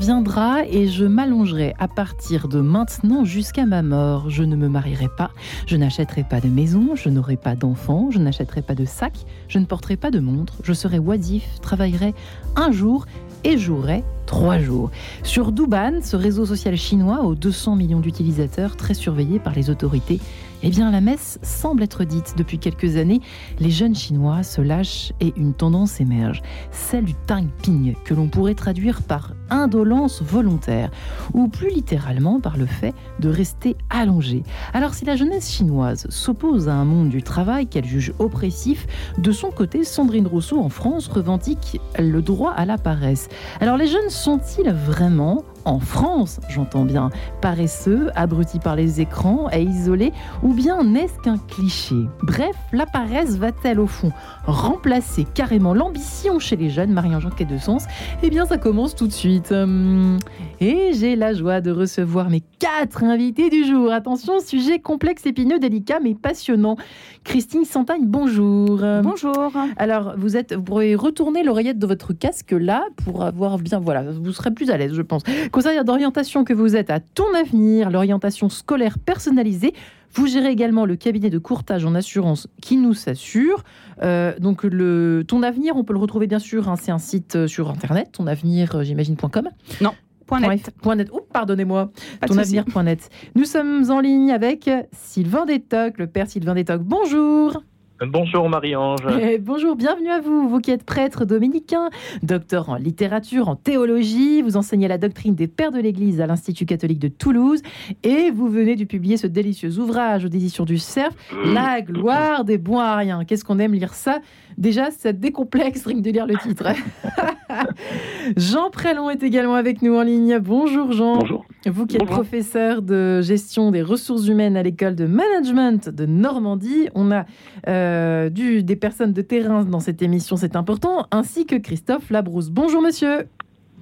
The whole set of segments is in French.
viendra et je m'allongerai à partir de maintenant jusqu'à ma mort. Je ne me marierai pas, je n'achèterai pas de maison, je n'aurai pas d'enfants, je n'achèterai pas de sac, je ne porterai pas de montre, je serai oisif, travaillerai un jour et jouerai trois jours. Sur Douban, ce réseau social chinois aux 200 millions d'utilisateurs très surveillé par les autorités, eh bien, la messe semble être dite depuis quelques années. Les jeunes Chinois se lâchent et une tendance émerge, celle du ping que l'on pourrait traduire par indolence volontaire, ou plus littéralement par le fait de rester allongé. Alors, si la jeunesse chinoise s'oppose à un monde du travail qu'elle juge oppressif, de son côté, Sandrine Rousseau en France revendique le droit à la paresse. Alors, les jeunes sont-ils vraiment en France, j'entends bien, paresseux, abrutis par les écrans et isolés, ou bien n'est-ce qu'un cliché? Bref, la paresse va-t-elle au fond remplacer carrément l'ambition chez les jeunes? Marie-Ange de Sens? Eh bien, ça commence tout de suite. Hum, et j'ai la joie de recevoir mes quatre invités du jour. Attention, sujet complexe, épineux, délicat, mais passionnant. Christine Santagne, bonjour. Bonjour. Alors, vous êtes, vous pourrez retourner l'oreillette de votre casque là pour avoir bien, voilà, vous serez plus à l'aise, je pense. Conseillère d'orientation que vous êtes à Ton Avenir, l'orientation scolaire personnalisée. Vous gérez également le cabinet de courtage en assurance qui nous s'assure. Euh, donc le Ton Avenir, on peut le retrouver bien sûr. Hein, c'est un site euh, sur internet, tonavenir, euh, j'imagine.com. Non. Oh, pardonnez-moi. Tonavenir.net. Nous sommes en ligne avec Sylvain Détoc, le père Sylvain Détoc. Bonjour. Bonjour Marie-Ange. Eh, bonjour, bienvenue à vous, vous qui êtes prêtre dominicain, docteur en littérature, en théologie, vous enseignez la doctrine des pères de l'Église à l'Institut catholique de Toulouse et vous venez de publier ce délicieux ouvrage aux éditions du Cerf, La gloire des bons à rien. Qu'est-ce qu'on aime lire ça? Déjà, ça décomplexe rien de lire le titre. Jean Prélon est également avec nous en ligne. Bonjour Jean. Bonjour. Vous qui êtes professeur de gestion des ressources humaines à l'école de management de Normandie, on a euh, du, des personnes de terrain dans cette émission, c'est important, ainsi que Christophe Labrousse. Bonjour monsieur.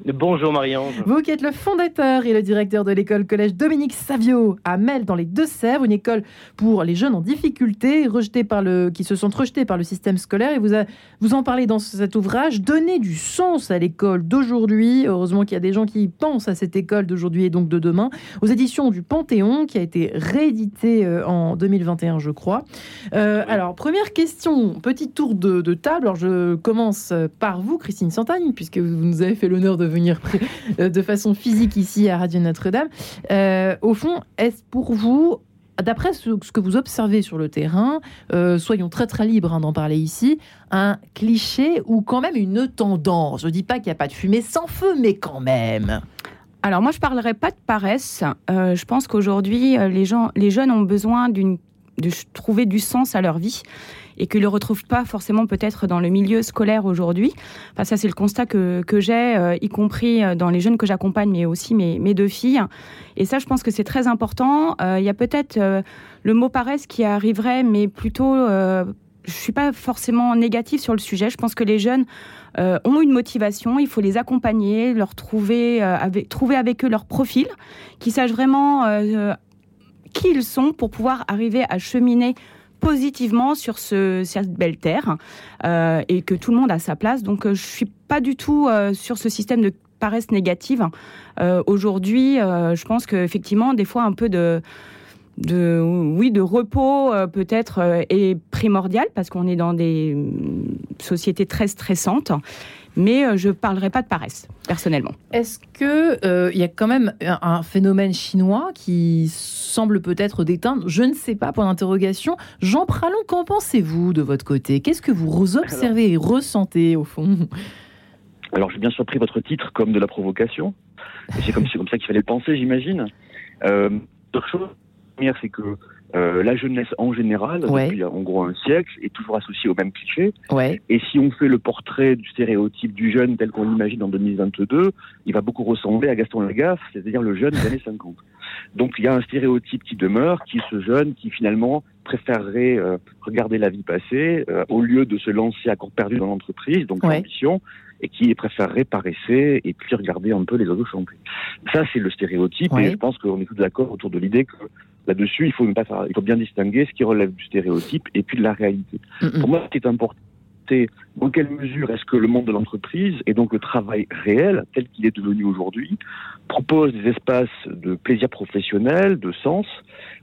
Bonjour Marie-Ange. Vous qui êtes le fondateur et le directeur de l'école collège Dominique Savio à Mel dans les Deux-Sèvres, une école pour les jeunes en difficulté, rejetés par le, qui se sont rejetés par le système scolaire. Et vous, vous en parlez dans cet ouvrage, donner du sens à l'école d'aujourd'hui. Heureusement qu'il y a des gens qui pensent à cette école d'aujourd'hui et donc de demain. Aux éditions du Panthéon, qui a été réédité euh, en 2021, je crois. Euh, alors, première question, petit tour de, de, table. Alors, je commence par vous, Christine Santagne, puisque vous nous avez fait l'honneur de venir euh, de façon physique ici à Radio Notre-Dame. Euh, au fond, est-ce pour vous, d'après ce, que vous observez sur le terrain, euh, soyons très très libres hein, d'en parler ici, un cliché ou quand même une tendance? Je ne dis pas qu'il n'y a pas de fumée sans feu, mais quand même. Alors moi, je parlerai pas de paresse. je pense qu'aujourd'hui, les les jeunes ont besoin de trouver du sens à leur vie et qu'ils ne retrouvent pas forcément peut-être dans le milieu scolaire aujourd'hui. Enfin, ça, c'est le constat que, que j'ai, euh, y compris euh, dans les jeunes que j'accompagne, mais aussi mes, mes, deux filles. Et ça, je pense que c'est très important. Euh, il y a peut-être le mot paresse qui arriverait, mais plutôt... je suis pas forcément négative sur le sujet. Je pense que les jeunes ont une motivation. Il faut les accompagner, leur trouver, avec, trouver avec eux leur profil, qu'ils sachent vraiment qui ils sont pour pouvoir arriver à cheminer positivement sur ce, cette belle terre euh, et que tout le monde a sa place. Donc euh, je suis pas du tout euh, sur ce système de paresse négative. Aujourd'hui, je pense qu'effectivement, des fois, un peu de oui de repos peut-être est primordial parce qu'on est dans des mm, sociétés très stressantes mais euh, je ne parlerai pas de paresse, personnellement. Est-ce qu'il euh, il y a quand même un, phénomène chinois qui semble peut-être déteindre? Je ne sais pas, point d'interrogation. Jean Pralon, qu'en pensez-vous de votre côté? Qu'est-ce que vous observez et ressentez au fond? Alors, j'ai bien surpris votre titre comme de la provocation. C'est comme, comme ça qu'il fallait le penser, j'imagine. Euh, chose, première, c'est que euh, la jeunesse en général, depuis en gros un siècle, est toujours associée au même cliché. Et si on fait le portrait du stéréotype du jeune tel qu'on l'imagine en 2022, il va beaucoup ressembler à Gaston Lagaffe, c'est-à-dire le jeune des années 50. Donc il y a un stéréotype qui demeure, qui est ce jeune qui finalement préférerait euh, regarder la vie passer euh, au lieu de se lancer à corps perdu dans l'entreprise, donc l'ambition, et qui préférerait paresser et puis regarder un peu les autres chanter. Ça, c'est le stéréotype, et je pense qu'on est tous d'accord autour de l'idée que là-dessus, il faut, pas il faut bien distinguer ce qui relève du stéréotype et puis de la réalité. Pour moi, ce qui est important, société, dans quelle mesure est-ce que le monde de l'entreprise et donc le travail réel, tel qu'il est devenu aujourd'hui, propose des espaces de plaisir professionnel, de sens,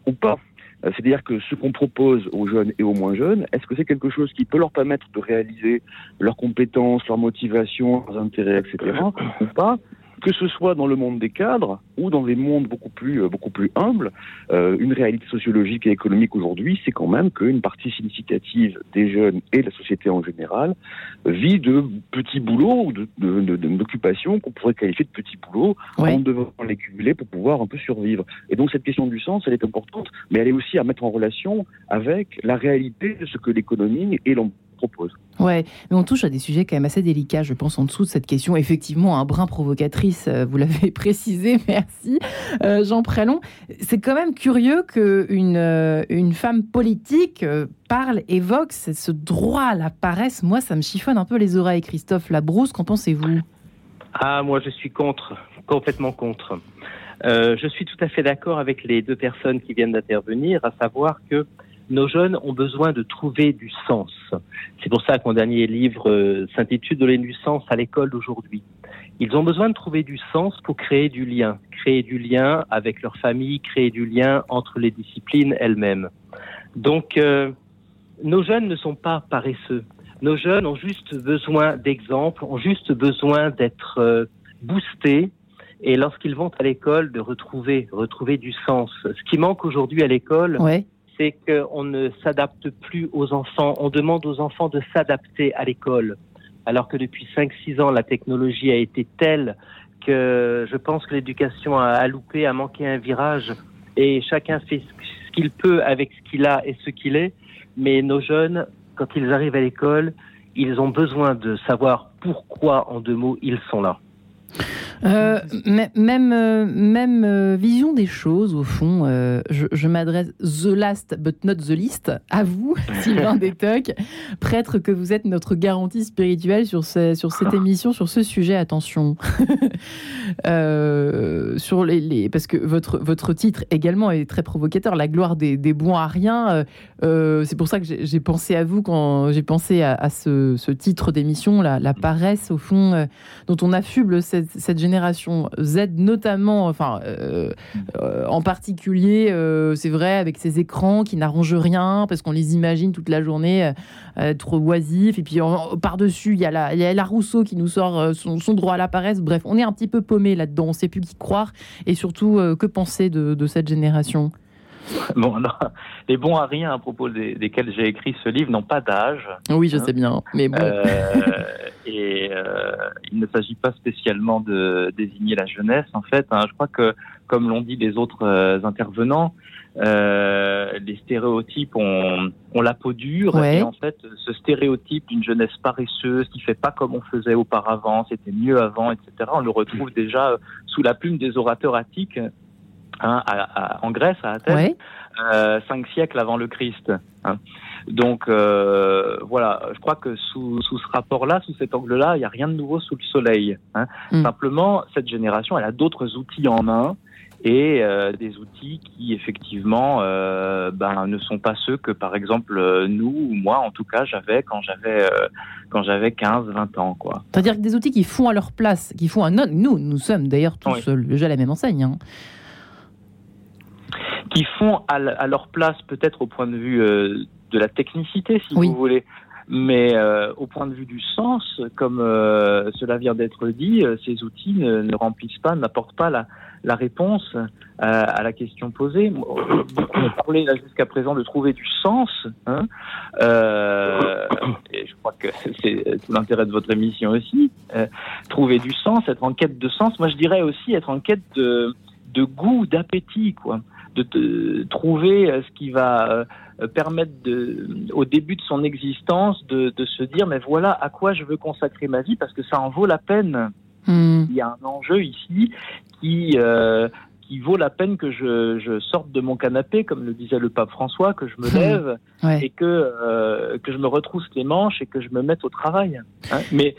ou pas euh, c'est-à-dire que ce qu'on propose aux jeunes et aux moins jeunes, est-ce que c'est quelque chose qui peut leur permettre de réaliser leurs compétences, leurs motivations, leurs intérêts, etc., ou pas que ce soit dans le monde des cadres ou dans des mondes beaucoup plus, euh, beaucoup plus humbles, euh, une réalité sociologique et économique aujourd'hui, c'est quand même qu'une partie significative des jeunes et de la société en général vit de petits boulots ou d'occupations qu'on pourrait qualifier de petits boulots en devant les cumuler pour pouvoir un peu survivre. Et donc cette question du sens, elle est importante, mais elle est aussi à mettre en relation avec la réalité de ce que l'économie et l'emploi propose. Ouais, mais on touche à des sujets quand même assez délicats, je pense, en dessous de cette question. Effectivement, un brin provocatrice, euh, vous l'avez précisé, merci. Euh, Jean Prélon, c'est quand même curieux qu'une euh, une femme politique parle, évoque ce droit à la paresse. Moi, ça me chiffonne un peu les oreilles. Christophe Labrousse, qu'en pensez-vous? Ah, moi, je suis contre, complètement contre. je suis tout à fait d'accord avec les deux personnes qui viennent d'intervenir, à savoir que nos jeunes ont besoin de trouver du sens. C'est pour ça que mon dernier livre euh, s'intitule Donner du sens à l'école d'aujourd'hui. Ils ont besoin de trouver du sens pour créer du lien, créer du lien avec leur famille, créer du lien entre les disciplines elles-mêmes. Donc, euh, nos jeunes ne sont pas paresseux. Nos jeunes ont juste besoin d'exemples, ont juste besoin d'être euh, boostés et lorsqu'ils vont à l'école, de retrouver, retrouver du sens. Ce qui manque aujourd'hui à l'école, c'est qu'on ne s'adapte plus aux enfants. On demande aux enfants de s'adapter à l'école. Alors que depuis 5-6 ans, la technologie a été telle que je pense que l'éducation a, loupé, a manqué un virage. Et chacun fait ce qu'il peut avec ce qu'il a et ce qu'il est. Mais nos jeunes, quand ils arrivent à l'école, ils ont besoin de savoir pourquoi, en deux mots, ils sont là. Euh, même euh, même euh, vision des choses, au fond. je, m'adresse the last but not the least à vous, Sylvain Détoc, prêtre que vous êtes notre garantie spirituelle sur, sur cette émission, sur ce sujet. Attention. sur les, parce que votre, votre titre également est très provocateur, La gloire des, des bons à rien. C'est pour ça que j'ai pensé à vous quand j'ai pensé à, ce, ce, titre d'émission, la, la, paresse, au fond, dont on affuble cette, cette génération Z notamment, enfin euh, euh, en particulier, euh, c'est vrai, avec ces écrans qui n'arrangent rien parce qu'on les imagine toute la journée trop oisifs. Et puis par-dessus, il y, a la, Rousseau qui nous sort son, droit à la paresse. Bref, on est un petit peu paumé là-dedans. On ne sait plus qui croire et surtout que penser de cette génération? Bon, les bons à rien à propos desquels j'ai écrit ce livre n'ont pas d'âge. Oui, je hein. sais bien, mais bon. Euh, et euh, il ne s'agit pas spécialement de désigner la jeunesse, en fait. Hein. Je crois que, comme l'ont dit les autres euh, intervenants, les stéréotypes ont, la peau dure. Et en fait, ce stéréotype d'une jeunesse paresseuse qui fait pas comme on faisait auparavant, c'était mieux avant, etc., on le retrouve déjà sous la plume des orateurs attiques Hein, en Grèce, à Athènes, euh, cinq siècles avant le Christ. Hein. Donc euh, voilà, je crois que sous, sous ce rapport-là, sous cet angle-là, il n'y a rien de nouveau sous le soleil. Hein. Mm. Simplement, cette génération, elle a d'autres outils en main et euh, des outils qui effectivement euh, ben, ne sont pas ceux que par exemple nous ou moi en tout cas j'avais quand j'avais quand j'avais 15 20 ans quoi. C'est-à-dire que des outils qui font à leur place, qui font à notre nous nous sommes d'ailleurs tous déjà la même enseigne. Hein qui font à, leur place peut-être au point de vue euh, de la technicité, si vous voulez, mais euh, au point de vue du sens, comme euh, cela vient d'être dit, ces outils ne, remplissent pas, n'apportent pas la, la réponse à la question posée. Beaucoup ont parlé jusqu'à présent de trouver du sens, hein, et je crois que c'est tout l'intérêt de votre émission aussi. trouver du sens, être en quête de sens. Moi, je dirais aussi être en quête de, de goût, d'appétit, quoi de, trouver euh, ce qui va euh, permettre de, au début de son existence de, se dire mais voilà à quoi je veux consacrer ma vie parce que ça en vaut la peine. Hmm. Il y a un enjeu ici qui euh, qui vaut la peine que je, sorte de mon canapé, comme le disait le pape François, que je me hmm. lève et que que je me retrousse les manches et que je me mette au travail. Hein. Mais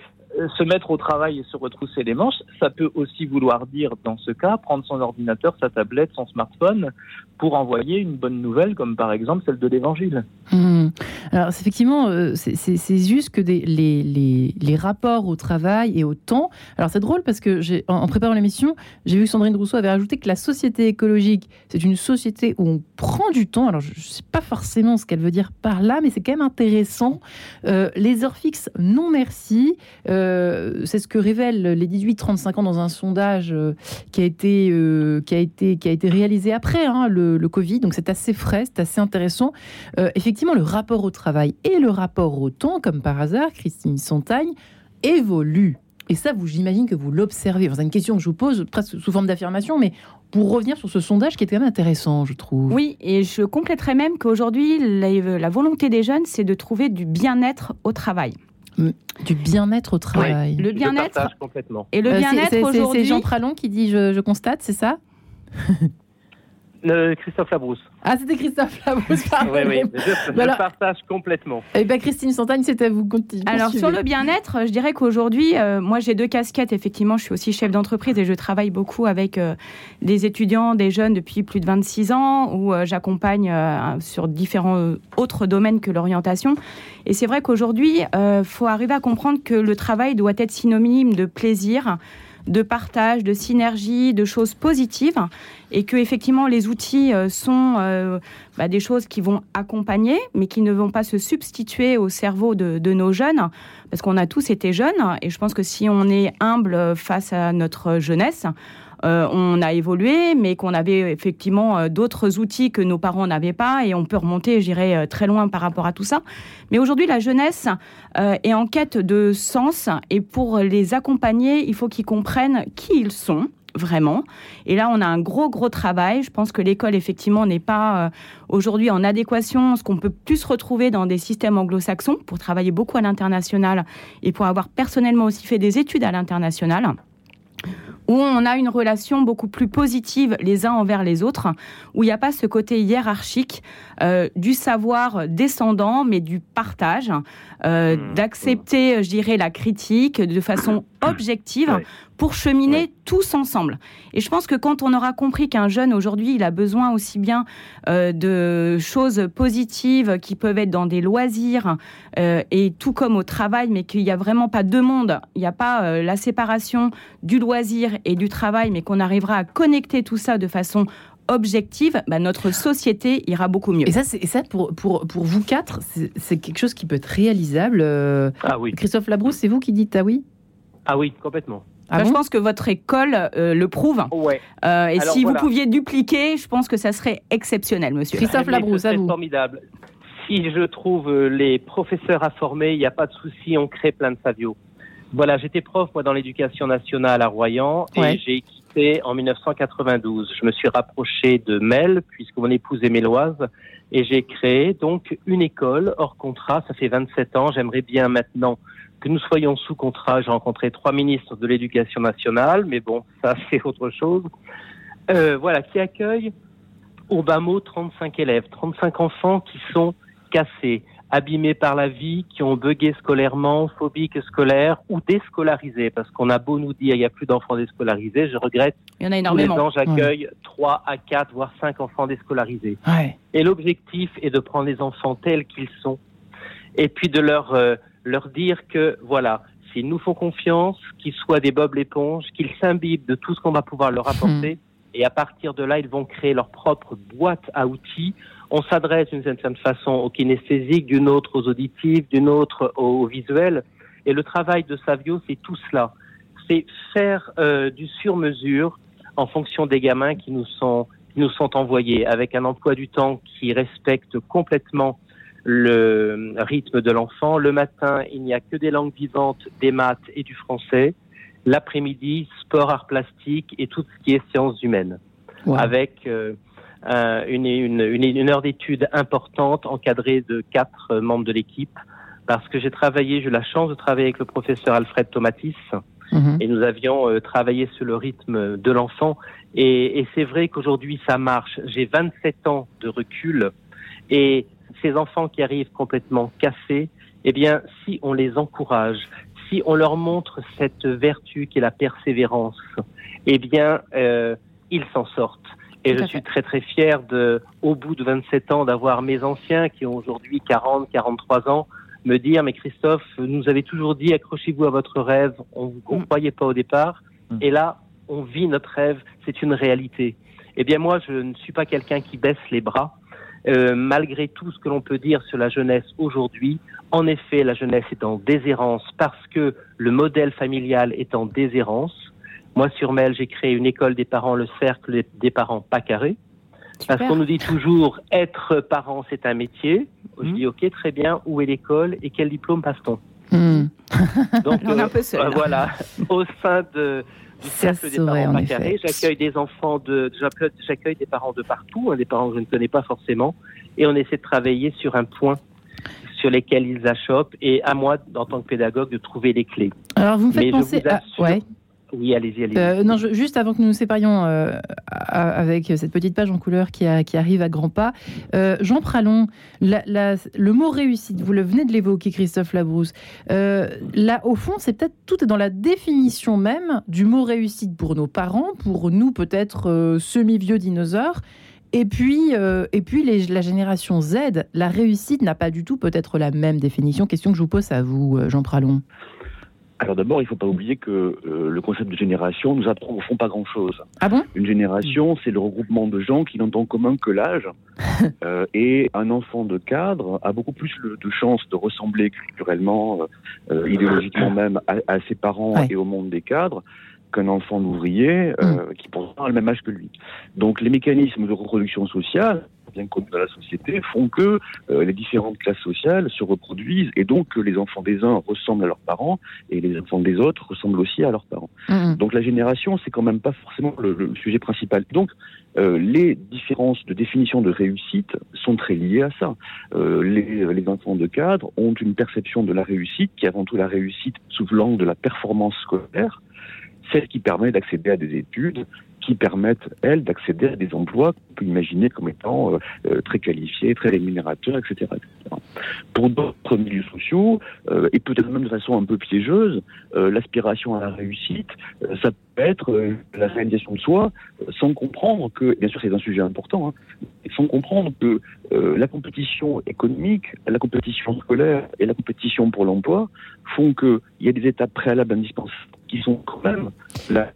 se mettre au travail et se retrousser les manches, ça peut aussi vouloir dire, dans ce cas, prendre son ordinateur, sa tablette, son smartphone pour envoyer une bonne nouvelle, comme par exemple celle de l'Évangile. Mmh. Alors, effectivement, euh, c'est juste que des, les, rapports au travail et au temps. Alors, c'est drôle parce que en, en préparant l'émission, j'ai vu que Sandrine Rousseau avait rajouté que la société écologique, c'est une société où on prend du temps. Alors, je ne sais pas forcément ce qu'elle veut dire par là, mais c'est quand même intéressant. Euh, les heures fixes, non merci. Euh, c'est ce que révèlent les 18-35 ans dans un sondage qui, a été, qui, a été, qui a été réalisé après hein, le le, Covid, donc c'est assez frais, c'est assez intéressant. Euh, effectivement, le rapport au travail et le rapport au temps, comme par hasard, Christine Sontagne, évoluent. Et ça, vous, j'imagine que vous l'observez. c'est une question que je vous pose presque sous forme d'affirmation, mais pour revenir sur ce sondage qui est quand même intéressant, je trouve. Oui, et je compléterai même qu'aujourd'hui, la, volonté des jeunes, c'est de trouver du bien-être au travail. Du bien-être au travail. Le bien-être. complètement. Et le euh, bien-être aujourd'hui. C'est Jean Pralon qui dit je, je constate, c'est ça? Christophe Labrousse. Ah, c'était Christophe Labrousse, Oui, oui, je, partage complètement. Eh bien, Christine Santagne, c'est à vous. Continuer. Alors, sur le bien-être, je dirais qu'aujourd'hui, euh, moi, j'ai deux casquettes. Effectivement, je suis aussi chef d'entreprise et je travaille beaucoup avec euh, des étudiants, des jeunes depuis plus de 26 ans, où euh, j'accompagne sur différents autres domaines que l'orientation. Et c'est vrai qu'aujourd'hui, il faut arriver à comprendre que le travail doit être synonyme de plaisir, de partage, de synergie, de choses positives, et que effectivement les outils euh, sont euh, bah, des choses qui vont accompagner, mais qui ne vont pas se substituer au cerveau de, de nos jeunes, parce qu'on a tous été jeunes, et je pense que si on est humble face à notre jeunesse, euh, on a évolué, mais qu'on avait effectivement euh, d'autres outils que nos parents n'avaient pas, et on peut remonter, j'irai euh, très loin par rapport à tout ça. Mais aujourd'hui, la jeunesse est en quête de sens, et pour les accompagner, il faut qu'ils comprennent qui ils sont vraiment. Et là, on a un gros, gros travail. Je pense que l'école, effectivement, n'est pas aujourd'hui en adéquation, ce qu'on peut plus retrouver dans des systèmes anglo-saxons, pour travailler beaucoup à l'international et pour avoir personnellement aussi fait des études à l'international où on a une relation beaucoup plus positive les uns envers les autres, où il n'y a pas ce côté hiérarchique euh, du savoir descendant, mais du partage, euh, mmh. d'accepter, je dirais, la critique de façon objective pour cheminer tous ensemble. Et je pense que quand on aura compris qu'un jeune aujourd'hui, il a besoin aussi bien euh, de choses positives qui peuvent être dans des loisirs et tout comme au travail, mais qu'il n'y a vraiment pas deux mondes, il n'y a pas la séparation du loisir et du travail, mais qu'on arrivera à connecter tout ça de façon objective, bah, notre société ira beaucoup mieux. Et ça, c'est, ça pour, pour, pour vous quatre, c'est, quelque chose qui peut être réalisable. Euh, ah oui. Christophe Labrousse, c'est vous qui dites ah oui? Ah oui, complètement. Ah je pense que votre école euh, le prouve. Ouais. Euh, et si vous pouviez dupliquer, je pense que ça serait exceptionnel, monsieur. Christophe Labrousse, à vous. formidable. Si je trouve les professeurs à former, il n'y a pas de souci, on crée plein de Savio. Voilà, j'étais prof moi dans l'éducation nationale à Royan et j'ai quitté en 1992. Je me suis rapproché de Mel puisque mon épouse est méloise et j'ai créé donc une école hors contrat. Ça fait 27 ans. J'aimerais bien maintenant que nous soyons sous contrat. J'ai rencontré trois ministres de l'éducation nationale, mais bon, ça c'est autre chose. Euh, voilà, qui accueille au bas mot 35 élèves, 35 enfants qui sont cassés, abîmés par la vie, qui ont bugué scolairement, phobiques scolaires ou déscolarisés, parce qu'on a beau nous dire il n'y a plus d'enfants déscolarisés, je regrette. Il y en a énormément. Tous les ans, j'accueille 3 à 4, voire 5 enfants déscolarisés. Et l'objectif est de prendre les enfants tels qu'ils sont, et puis de leur, euh, leur dire que, voilà, s'ils nous font confiance, qu'ils soient des Bob l'éponge, qu'ils s'imbibent de tout ce qu'on va pouvoir leur apporter, hmm. et à partir de là, ils vont créer leur propre boîte à outils on s'adresse d'une certaine façon aux kinesthésiques, d'une autre aux auditifs, d'une autre aux visuels. Et le travail de Savio, c'est tout cela. C'est faire euh, du sur-mesure en fonction des gamins qui nous sont qui nous sont envoyés, avec un emploi du temps qui respecte complètement le rythme de l'enfant. Le matin, il n'y a que des langues vivantes, des maths et du français. L'après-midi, sport, art plastique et tout ce qui est sciences humaines. Avec euh, euh, une, une, une, heure d'études importante encadrée de quatre membres de l'équipe parce que j'ai travaillé, j'ai eu la chance de travailler avec le professeur Alfred Tomatis mhm. et nous avions euh, travaillé sur le rythme de l'enfant et, et c'est vrai qu'aujourd'hui ça marche. J'ai 27 ans de recul et ces enfants qui arrivent complètement cassés, eh bien si on les encourage, si on leur montre cette vertu qui est la persévérance, eh bien, euh, ils s'en sortent. Et je suis très très fier de, au bout de 27 ans, d'avoir mes anciens qui ont aujourd'hui 40, 43 ans, me dire, mais Christophe, nous avez toujours dit, accrochez-vous à votre rêve, on ne mm. croyait pas au départ, mm. et là, on vit notre rêve, c'est une réalité. Eh bien moi, je ne suis pas quelqu'un qui baisse les bras. Euh, malgré tout ce que l'on peut dire sur la jeunesse aujourd'hui, en effet, la jeunesse est en déshérence parce que le modèle familial est en déshérence. Moi, sur Mel, j'ai créé une école des parents, le cercle des parents pas carré. Parce qu'on nous dit toujours être parent, c'est un métier. Je mmh. dis ok, très bien. Où est l'école et quel diplôme passe-t-on mmh. Donc euh, voilà, au sein de, du cercle des parents pas carrés, j'accueille des enfants de, j'accueille des parents de partout, hein, des parents que je ne connais pas forcément, et on essaie de travailler sur un point sur lesquels ils achoppent et à moi, en tant que pédagogue, de trouver les clés. Alors vous me faites penser à... Ouais. Oui, allez-y, allez-y. Euh, non, juste avant que nous nous séparions euh, avec cette petite page en couleur qui, arrive à grands pas, euh, Jean Pralon, le mot réussite, vous le venez de l'évoquer, Christophe Labrousse. là, au fond, c'est peut-être tout est dans la définition même du mot réussite pour nos parents, pour nous peut-être semi-vieux dinosaures. Et puis, et puis la génération Z, la réussite n'a pas du tout peut-être la même définition. Question que je vous pose à vous, Jean Pralon. Alors d'abord, il ne faut pas oublier que euh, le concept de génération nous apprend au fond pas grand-chose. Ah bon? Une génération, c'est le regroupement de gens qui n'ont en commun que l'âge. euh, et un enfant de cadre a beaucoup plus de chances de ressembler culturellement, euh, euh, idéologiquement même, à, ses parents et au monde des cadres qu'un enfant d'ouvrier mm. qui pourtant a le même âge que lui. Donc les mécanismes de reproduction sociale bien connus dans la société font que euh, les différentes classes sociales se reproduisent et donc que les enfants des uns ressemblent à leurs parents et les enfants des autres ressemblent aussi à leurs parents. Mm-hmm. Donc la génération, c'est quand même pas forcément le, sujet principal. Donc euh, les différences de définition de réussite sont très liées à ça. Euh, les, les, enfants de cadre ont une perception de la réussite qui est avant tout la réussite sous l'angle de la performance scolaire, celle qui permet d'accéder à des études, qui permettent, elles, d'accéder à des emplois qu'on peut imaginer comme étant euh, euh, très qualifiés, très rémunérateurs, etc. Pour d'autres milieux sociaux, euh, et peut-être même de façon un peu piégeuse, l'aspiration à la réussite, ça peut être la réalisation de soi, sans comprendre que, bien sûr c'est un sujet important, hein, sans comprendre que la compétition économique, la compétition scolaire et la compétition pour l'emploi font qu'il y a des étapes préalables indispensables qui sont quand même la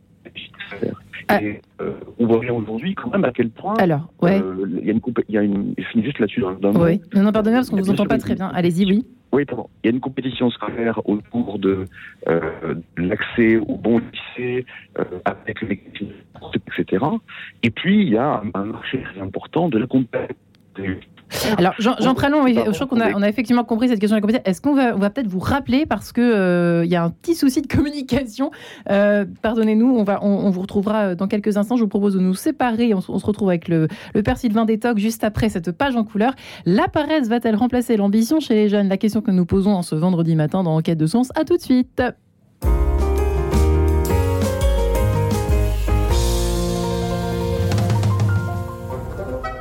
ah. Et euh, on voit bien aujourd'hui quand même à quel point. Alors, ouais. Euh, il y a une il y a une, je finis juste là-dessus. oui. Non, non, pardonnez parce qu'on ne vous entend pas très bien. Allez-y, oui. Oui, pardon. Il y a une compétition scolaire autour de, euh, l'accès au bon lycée, euh, avec les etc. Et puis, il y a un, marché très important de la compétition alors, Jean, Jean Pralon, je crois qu'on a, on a effectivement compris cette question de la compétition. Est-ce qu'on va, on va peut-être vous rappeler parce que euh, il y a un petit souci de communication. Euh, pardonnez-nous, on, va, on, vous retrouvera dans quelques instants. Je vous propose de nous séparer. On, se retrouve avec le, le père Sylvain Détoc juste après cette page en couleur. La paresse va-t-elle remplacer l'ambition chez les jeunes? La question que nous posons en ce vendredi matin dans Enquête de Sens. À tout de suite.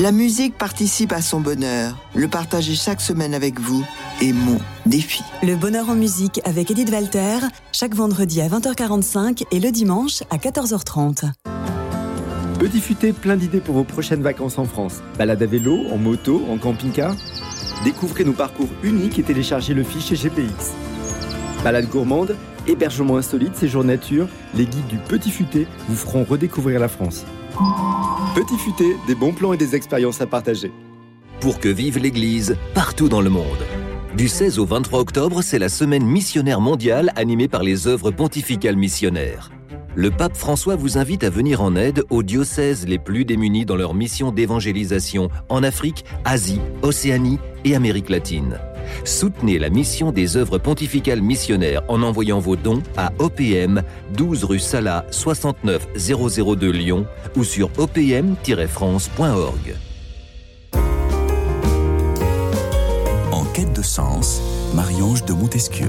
La musique participe à son bonheur. Le partager chaque semaine avec vous est mon défi. Le bonheur en musique avec Edith Walter, chaque vendredi à 20h45 et le dimanche à 14h30. Petit futé, plein d'idées pour vos prochaines vacances en France. Balade à vélo, en moto, en camping-car? Découvrez nos parcours uniques et téléchargez le fichier GPX. Balade gourmande, hébergement insolite, séjour nature, les guides du Petit Futé vous feront redécouvrir la France. Petit futé, des bons plans et des expériences à partager. Pour que vive l'Église partout dans le monde. Du 16 au 23 octobre, c'est la semaine missionnaire mondiale animée par les œuvres pontificales missionnaires. Le pape François vous invite à venir en aide aux diocèses les plus démunis dans leur mission d'évangélisation en Afrique, Asie, Océanie et Amérique latine. Soutenez la mission des œuvres pontificales missionnaires en envoyant vos dons à OPM 12 rue Sala 69 002 Lyon ou sur opm-france.org. En quête de sens, Marie-Ange de Montesquieu.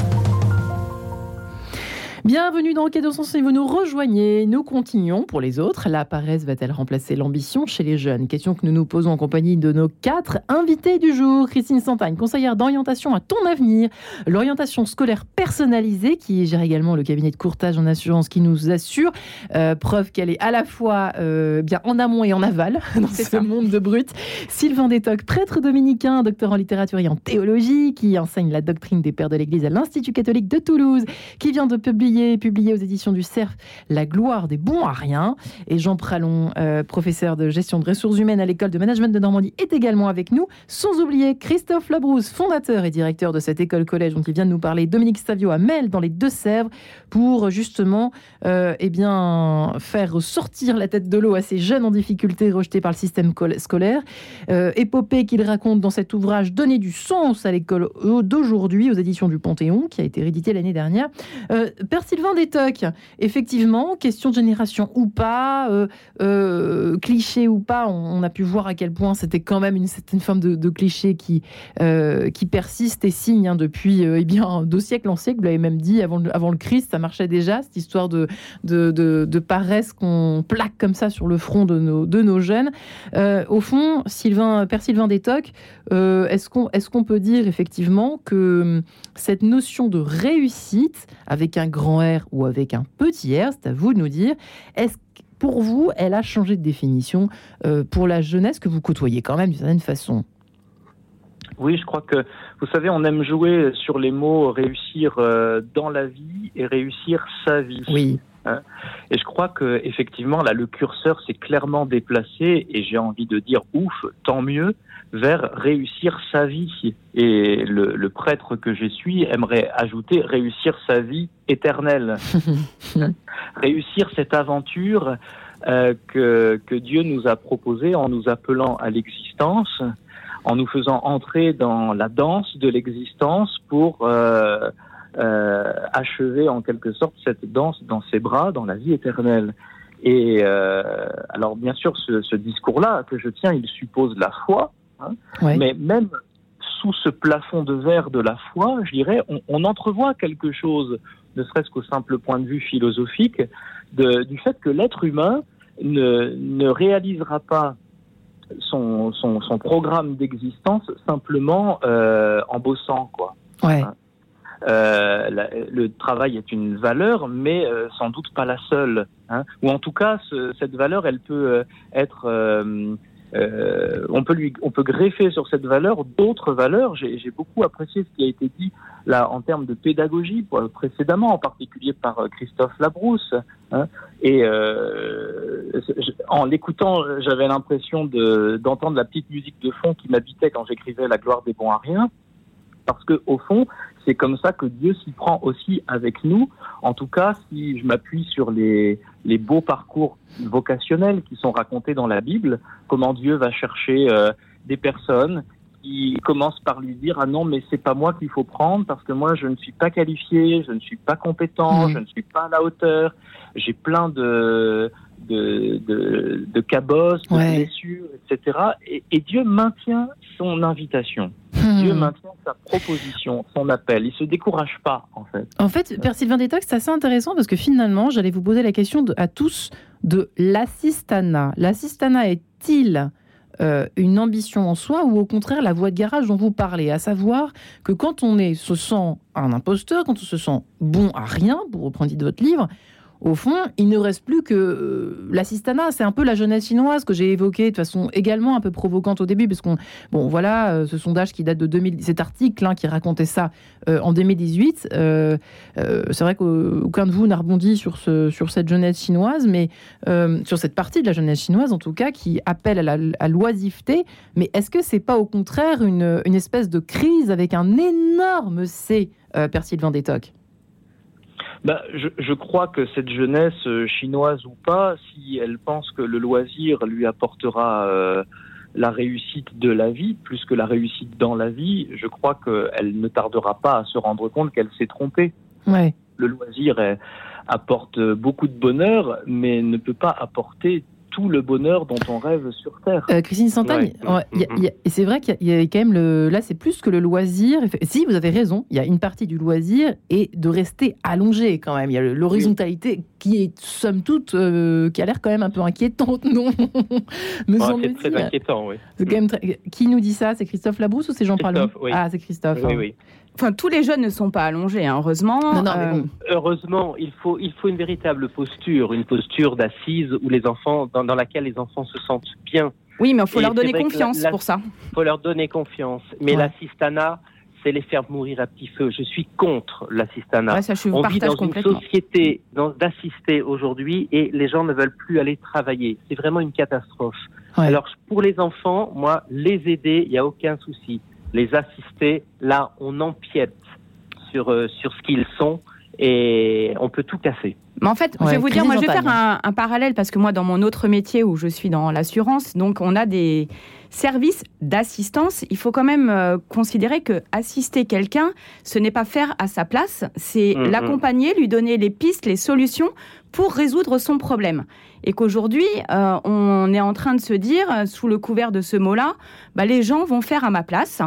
Bienvenue dans Quai de Sens et vous nous rejoignez. Nous continuons pour les autres. La paresse va-t-elle remplacer l'ambition chez les jeunes? Question que nous nous posons en compagnie de nos quatre invités du jour. Christine Santagne, conseillère d'orientation à ton avenir, l'orientation scolaire personnalisée qui gère également le cabinet de courtage en assurance qui nous assure, euh, preuve qu'elle est à la fois euh, bien en amont et en aval dans ce monde de brut. Sylvain Détoc, prêtre dominicain, docteur en littérature et en théologie, qui enseigne la doctrine des pères de l'Église à l'Institut catholique de Toulouse, qui vient de publier publié, aux éditions du CERF La gloire des bons à rien. Et Jean Pralon, euh, professeur de gestion de ressources humaines à l'école de management de Normandie, est également avec nous. Sans oublier Christophe Labrousse, fondateur et directeur de cette école-collège dont il vient de nous parler, Dominique Savio à Mel dans les Deux-Sèvres, pour justement euh, eh bien, faire sortir la tête de l'eau à ces jeunes en difficulté rejetés par le système scolaire. Euh, épopée qu'il raconte dans cet ouvrage Donner du sens à l'école d'aujourd'hui aux éditions du Panthéon, qui a été réédité l'année dernière. Euh, Sylvain Détoc, effectivement, question de génération ou pas, euh, euh, cliché ou pas, on, a pu voir à quel point c'était quand même une certaine forme de, cliché qui, euh, qui persiste et signe hein, depuis eh bien, deux siècles en siècle. Vous l'avez même dit, avant, le Christ, ça marchait déjà, cette histoire de, paresse qu'on plaque comme ça sur le front de nos, jeunes. au fond, Sylvain, Père Sylvain Détoc, est-ce qu'on peut dire effectivement que cette notion de réussite, avec un grand R ou avec un petit R, c'est à vous de nous dire. Est-ce que pour vous, elle a changé de définition euh, pour la jeunesse que vous côtoyez quand même d'une certaine façon? Oui, je crois que, vous savez, on aime jouer sur les mots réussir euh, dans la vie et réussir sa vie. Oui. Hein. et je crois que effectivement, là, le curseur s'est clairement déplacé et j'ai envie de dire ouf, tant mieux, vers réussir sa vie. Et le, prêtre que je suis aimerait ajouter réussir sa vie éternelle. réussir cette aventure euh, que, que Dieu nous a proposée en nous appelant à l'existence, en nous faisant entrer dans la danse de l'existence pour euh, euh, achever en quelque sorte cette danse dans ses bras, dans la vie éternelle. Et euh, alors bien sûr, ce, ce discours-là que je tiens, il suppose la foi, Hein. Mais même sous ce plafond de verre de la foi, je dirais, on, entrevoit quelque chose, ne serait-ce qu'au simple point de vue philosophique, de, du fait que l'être humain ne, ne, réalisera pas son, son, son programme d'existence simplement euh, en bossant, quoi. Ouais. Hein. Euh, le travail est une valeur, mais euh, sans doute pas la seule. Hein. Ou en tout cas, ce, cette valeur, elle peut euh, être euh, on peut lui, on peut greffer sur cette valeur d'autres valeurs. J'ai beaucoup apprécié ce qui a été dit là en termes de pédagogie précédemment, en particulier par euh, Christophe Labrousse. Hein. et euh, en l'écoutant, j'avais l'impression d'entendre la petite musique de fond qui m'habitait quand j'écrivais La gloire des bons à rien parce que au fond, c'est comme ça que Dieu s'y prend aussi avec nous. En tout cas, si je m'appuie sur les, les beaux parcours vocationnels qui sont racontés dans la Bible, comment Dieu va chercher euh, des personnes qui commencent par lui dire ah non mais c'est pas moi qu'il faut prendre parce que moi je ne suis pas qualifié, je ne suis pas compétent, mmh. je ne suis pas à la hauteur, j'ai plein de de, de, de cabosses, de blessures, etc. Et, et Dieu maintient son invitation. Dieu hmm. maintient sa proposition, son appel. Il se décourage pas, en fait. En fait, Père Sylvain Détox, c'est assez intéressant parce que finalement, j'allais vous poser la question à tous de l'assistana. L'assistana est-il euh, une ambition en soi ou au contraire la voie de garage dont vous parlez, à savoir que quand on est, se sent un imposteur, quand on se sent bon à rien, pour reprendre de votre livre, au fond, il ne reste plus que euh, l'assistana. C'est un peu la jeunesse chinoise que j'ai évoquée de façon également un peu provocante au début, parce qu'on, bon, voilà, euh, ce sondage qui date de 2000, cet article hein, qui racontait ça euh, en 2018. c'est vrai qu'aucun de vous n'a rebondi sur, sur cette jeunesse chinoise, mais sur cette partie de la jeunesse chinoise en tout cas, qui appelle à la l'oisiveté. Mais est-ce que c'est pas au contraire une, une espèce de crise avec un énorme C, Père Sylvain Bah, je, je, crois que cette jeunesse euh, chinoise ou pas, si elle pense que le loisir lui apportera euh, la réussite de la vie plus que la réussite dans la vie, je crois qu'elle ne tardera pas à se rendre compte qu'elle s'est trompée. Ouais. Le loisir apporte beaucoup de bonheur, mais ne peut pas apporter tout le bonheur dont on rêve sur Terre. Euh, Christine Santagne, et c'est vrai qu'il y, a quand même le. Là, c'est plus que le loisir. Si, vous avez raison, il y a une partie du loisir et de rester allongé quand même. Il y a l'horizontalité qui est, somme toute, euh, qui a l'air quand même un peu inquiétante, non? C'est très inquiétant, oui. Qui nous dit ça? C'est Christophe Labrousse ou c'est Jean Palon Ah, c'est Christophe. Oui, oui. Enfin, tous les jeunes ne sont pas allongés, hein, heureusement. Euh, heureusement, il faut, il faut une véritable posture, une posture d'assise où les enfants, dans, laquelle les enfants se sentent bien. Oui, mais il faut leur donner confiance pour ça. Il faut leur donner confiance. Mais l'assistana, c'est les faire mourir à petit feu. Je suis contre l'assistanat. On vit dans une société d'assister aujourd'hui et les gens ne veulent plus aller travailler. C'est vraiment une catastrophe. Alors pour les enfants, moi, les aider, il n'y a aucun souci les assister, là, on empiète sur, euh, sur ce qu'ils sont et on peut tout casser. Mais en fait, je vais vous dire, moi, je vais faire un, un, parallèle parce que moi, dans mon autre métier où je suis dans l'assurance, donc on a des services d'assistance. Il faut quand même euh, considérer que assister quelqu'un, ce n'est pas faire à sa place, c'est mm, mm. l'accompagner, lui donner les pistes, les solutions pour résoudre son problème. Et qu'aujourd'hui, euh, on est en train de se dire, euh, sous le couvert de ce mot-là, bah, les gens vont faire à ma place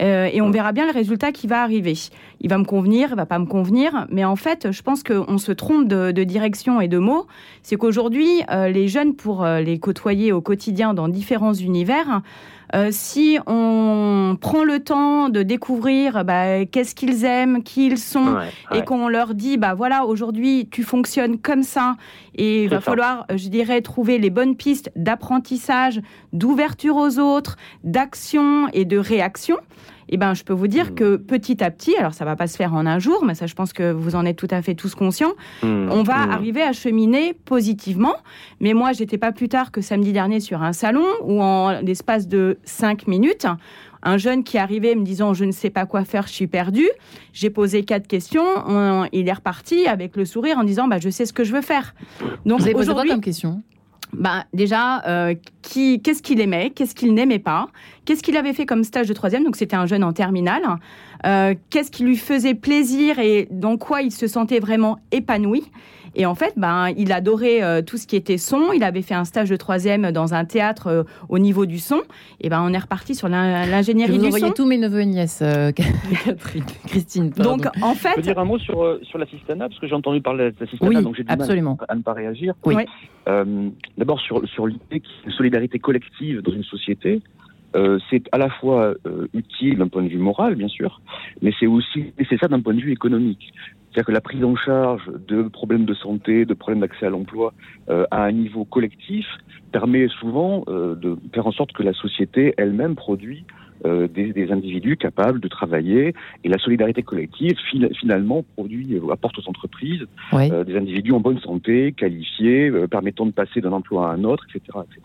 euh, et on verra bien le résultat qui va arriver. Il va me convenir, il va pas me convenir, mais en fait, je pense qu'on se trompe de, de, direction et de mots. C'est qu'aujourd'hui, les jeunes, pour les côtoyer au quotidien dans différents univers, si on prend le temps de découvrir bah, qu'est-ce qu'ils aiment, qui ils sont, et qu'on leur dit, bah voilà, aujourd'hui tu fonctionnes comme ça, et il va falloir, je dirais, trouver les bonnes pistes d'apprentissage, d'ouverture aux autres, d'action et de réaction eh ben, je peux vous dire hmm. que petit à petit, alors ça va pas se faire en un jour, mais ça, je pense que vous en êtes tout à fait tous conscients, hmm. on va hmm. arriver à cheminer positivement. Mais moi, j'étais pas plus tard que samedi dernier sur un salon où, en l'espace de cinq minutes, un jeune qui arrivait me disant je ne sais pas quoi faire, je suis perdu. J'ai posé quatre questions, il est reparti avec le sourire en disant bah je sais ce que je veux faire. Donc vous avez posé quoi comme question? Bah, déjà, euh, qui, qu'est-ce qu'il aimait, qu'est-ce qu'il n'aimait pas, qu'est-ce qu'il avait fait comme stage de troisième, donc c'était un jeune en terminale, euh, qu'est-ce qui lui faisait plaisir et dans quoi il se sentait vraiment épanoui. Et en fait, ben, il adorait euh, tout ce qui était son. Il avait fait un stage de troisième dans un théâtre euh, au niveau du son. Et ben, on est reparti sur l'ingénierie du son. Vous tous mes neveux et nièces, euh, Catherine, Christine. Donc, en fait, je peux dire un mot sur sur l'assistanat parce que j'ai entendu parler d'assistanat, oui, donc j'ai du absolument. mal à ne pas réagir. Oui. D'abord sur sur l'idée qu'il solidarité collective dans une société. C'est à la fois utile d'un point de vue moral, bien sûr, mais c'est aussi nécessaire d'un point de vue économique. C'est-à-dire que la prise en charge de problèmes de santé, de problèmes d'accès à l'emploi euh, à un niveau collectif permet souvent euh, de faire en sorte que la société elle-même produit euh, des, des, individus capables de travailler et la solidarité collective finalement produit euh, apporte aux entreprises euh, des individus en bonne santé, qualifiés, permettant de passer d'un emploi à un autre, etc., etc.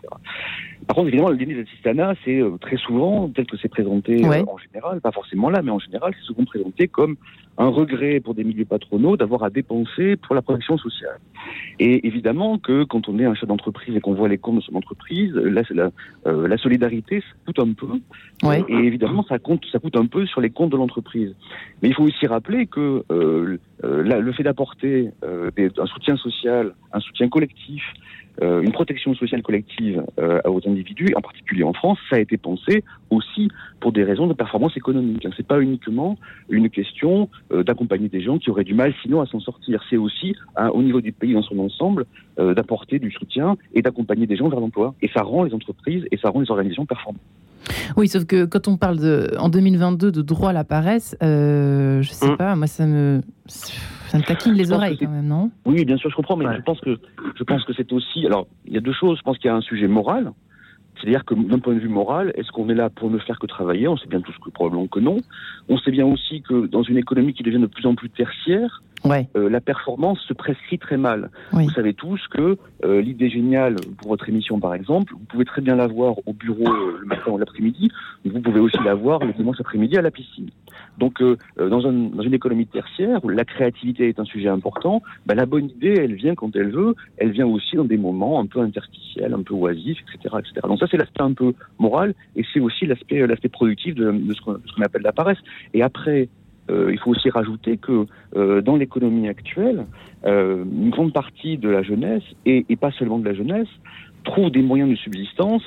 Par contre, évidemment, le dîner d'assistanat, c'est très souvent, tel que c'est présenté en général, pas forcément là, mais en général, c'est souvent présenté comme un regret pour des milieux patronaux d'avoir à dépenser pour la protection sociale. Et évidemment que quand on est un chef d'entreprise et qu'on voit les comptes de son entreprise, là, la, la solidarité, ça coûte un peu. Et évidemment, ça, compte, ça coûte un peu sur les comptes de l'entreprise. Mais il faut aussi rappeler que euh, euh le fait d'apporter euh, un soutien social, un soutien collectif, euh, une protection sociale collective aux individus, en particulier en France, ça a été pensé aussi pour des raisons de performance économique. Hein. C'est pas uniquement une question d'accompagner des gens qui auraient du mal sinon à s'en sortir. C'est aussi hein, au niveau du pays dans son ensemble d'apporter du soutien et d'accompagner des gens vers l'emploi. Et ça rend les entreprises et ça rend les organisations performantes. Oui, sauf que quand on parle de, en 2022 de droit à la paresse, euh, je sais mmh. pas, moi ça me, ça me taquine les oreilles quand même, non? Oui, bien sûr, je comprends, mais je pense que je pense que c'est aussi. Alors, il y a deux choses. Je pense qu'il y a un sujet moral. C'est-à-dire que d'un point de vue moral, est-ce qu'on est là pour ne faire que travailler? On sait bien tous que probablement que non. On sait bien aussi que dans une économie qui devient de plus en plus tertiaire, Ouais. Euh, la performance se prescrit très mal. Vous savez tous que euh, l'idée géniale pour votre émission, par exemple, vous pouvez très bien l'avoir au bureau euh, le matin ou l'après-midi, mais vous pouvez aussi l'avoir le dimanche après-midi à la piscine. Donc, euh, euh, dans, un, dans, une économie tertiaire où la créativité est un sujet important, bah, la bonne idée, elle vient quand elle veut, elle vient aussi dans des moments un peu interstitiels, un peu oisifs, etc., etc. Donc ça, c'est l'aspect un peu moral, et c'est aussi l'aspect l'aspect productif de, de ce qu'on appelle la paresse. Et après, euh, il faut aussi rajouter que euh, dans l'économie actuelle, euh, une grande partie de la jeunesse, et, et, pas seulement de la jeunesse, trouve des moyens de subsistance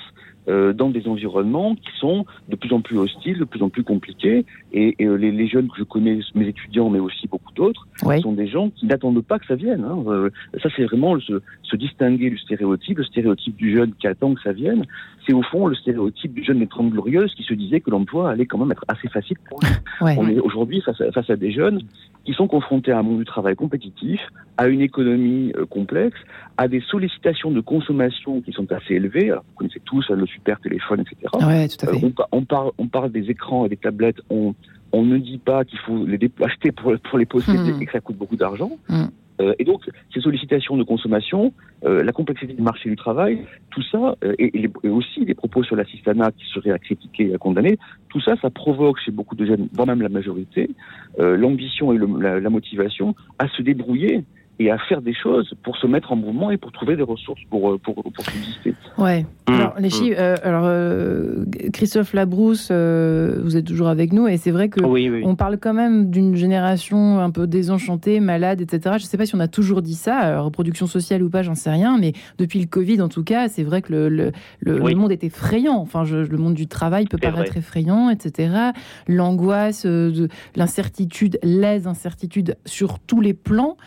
euh, dans des environnements qui sont de plus en plus hostiles, de plus en plus compliqués. Et, et les, les, jeunes que je connais, mes étudiants, mais aussi beaucoup d'autres, sont des gens qui n'attendent pas que ça vienne. Hein. Euh, ça, c'est vraiment se, se, distinguer du stéréotype, le stéréotype du jeune qui attend que ça vienne. C'est au fond le stéréotype du jeune des Trente Glorieuses qui se disait que l'emploi allait quand même être assez facile pour lui. Ouais. On est aujourd'hui face, face à des jeunes qui sont confrontés à un monde du travail compétitif, à une économie euh, complexe, à des sollicitations de consommation qui sont assez élevées. Alors, vous connaissez tous le super téléphone, etc. Ouais, tout à fait. Euh, on, on, parle, on parle des écrans et des tablettes. On, on ne dit pas qu'il faut les acheter pour, pour les posséder mmh. et que ça coûte beaucoup d'argent. Mmh. Euh, et donc, ces sollicitations de consommation, euh, la complexité du marché du travail, tout ça, euh, et, et, les, et, aussi les propos sur l'assistanat qui seraient à critiquer et à condamner, tout ça, ça provoque chez beaucoup de jeunes, voire même la majorité, l'ambition et le, la, la, motivation à se débrouiller et à faire des choses pour se mettre en mouvement et pour trouver des ressources pour, pour, pour subsister. Ouais. Mmh. Alors, les chiffres, euh, alors euh, Christophe Labrousse, euh, vous êtes toujours avec nous, et c'est vrai que oui, oui. on parle quand même d'une génération un peu désenchantée, malade, etc. Je ne sais pas si on a toujours dit ça, reproduction sociale ou pas, j'en sais rien, mais depuis le Covid, en tout cas, c'est vrai que le, le, le, oui. le, monde est effrayant. Enfin, je, le monde du travail peut paraître vrai. effrayant, etc. L'angoisse, de l'incertitude, les incertitudes sur tous les plans.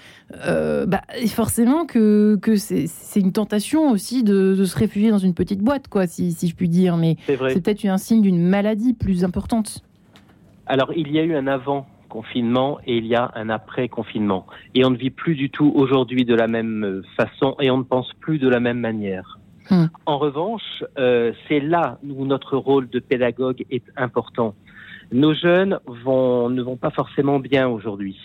Euh, bah, forcément que, que c'est une tentation aussi de, de, se réfugier dans une petite boîte, quoi, si, si je puis dire. Mais c'est peut-être un signe d'une maladie plus importante. Alors, il y a eu un avant confinement et il y a un après confinement. Et on ne vit plus du tout aujourd'hui de la même façon et on ne pense plus de la même manière. Hum. En revanche, euh, c'est là où notre rôle de pédagogue est important. Nos jeunes vont, ne vont pas forcément bien aujourd'hui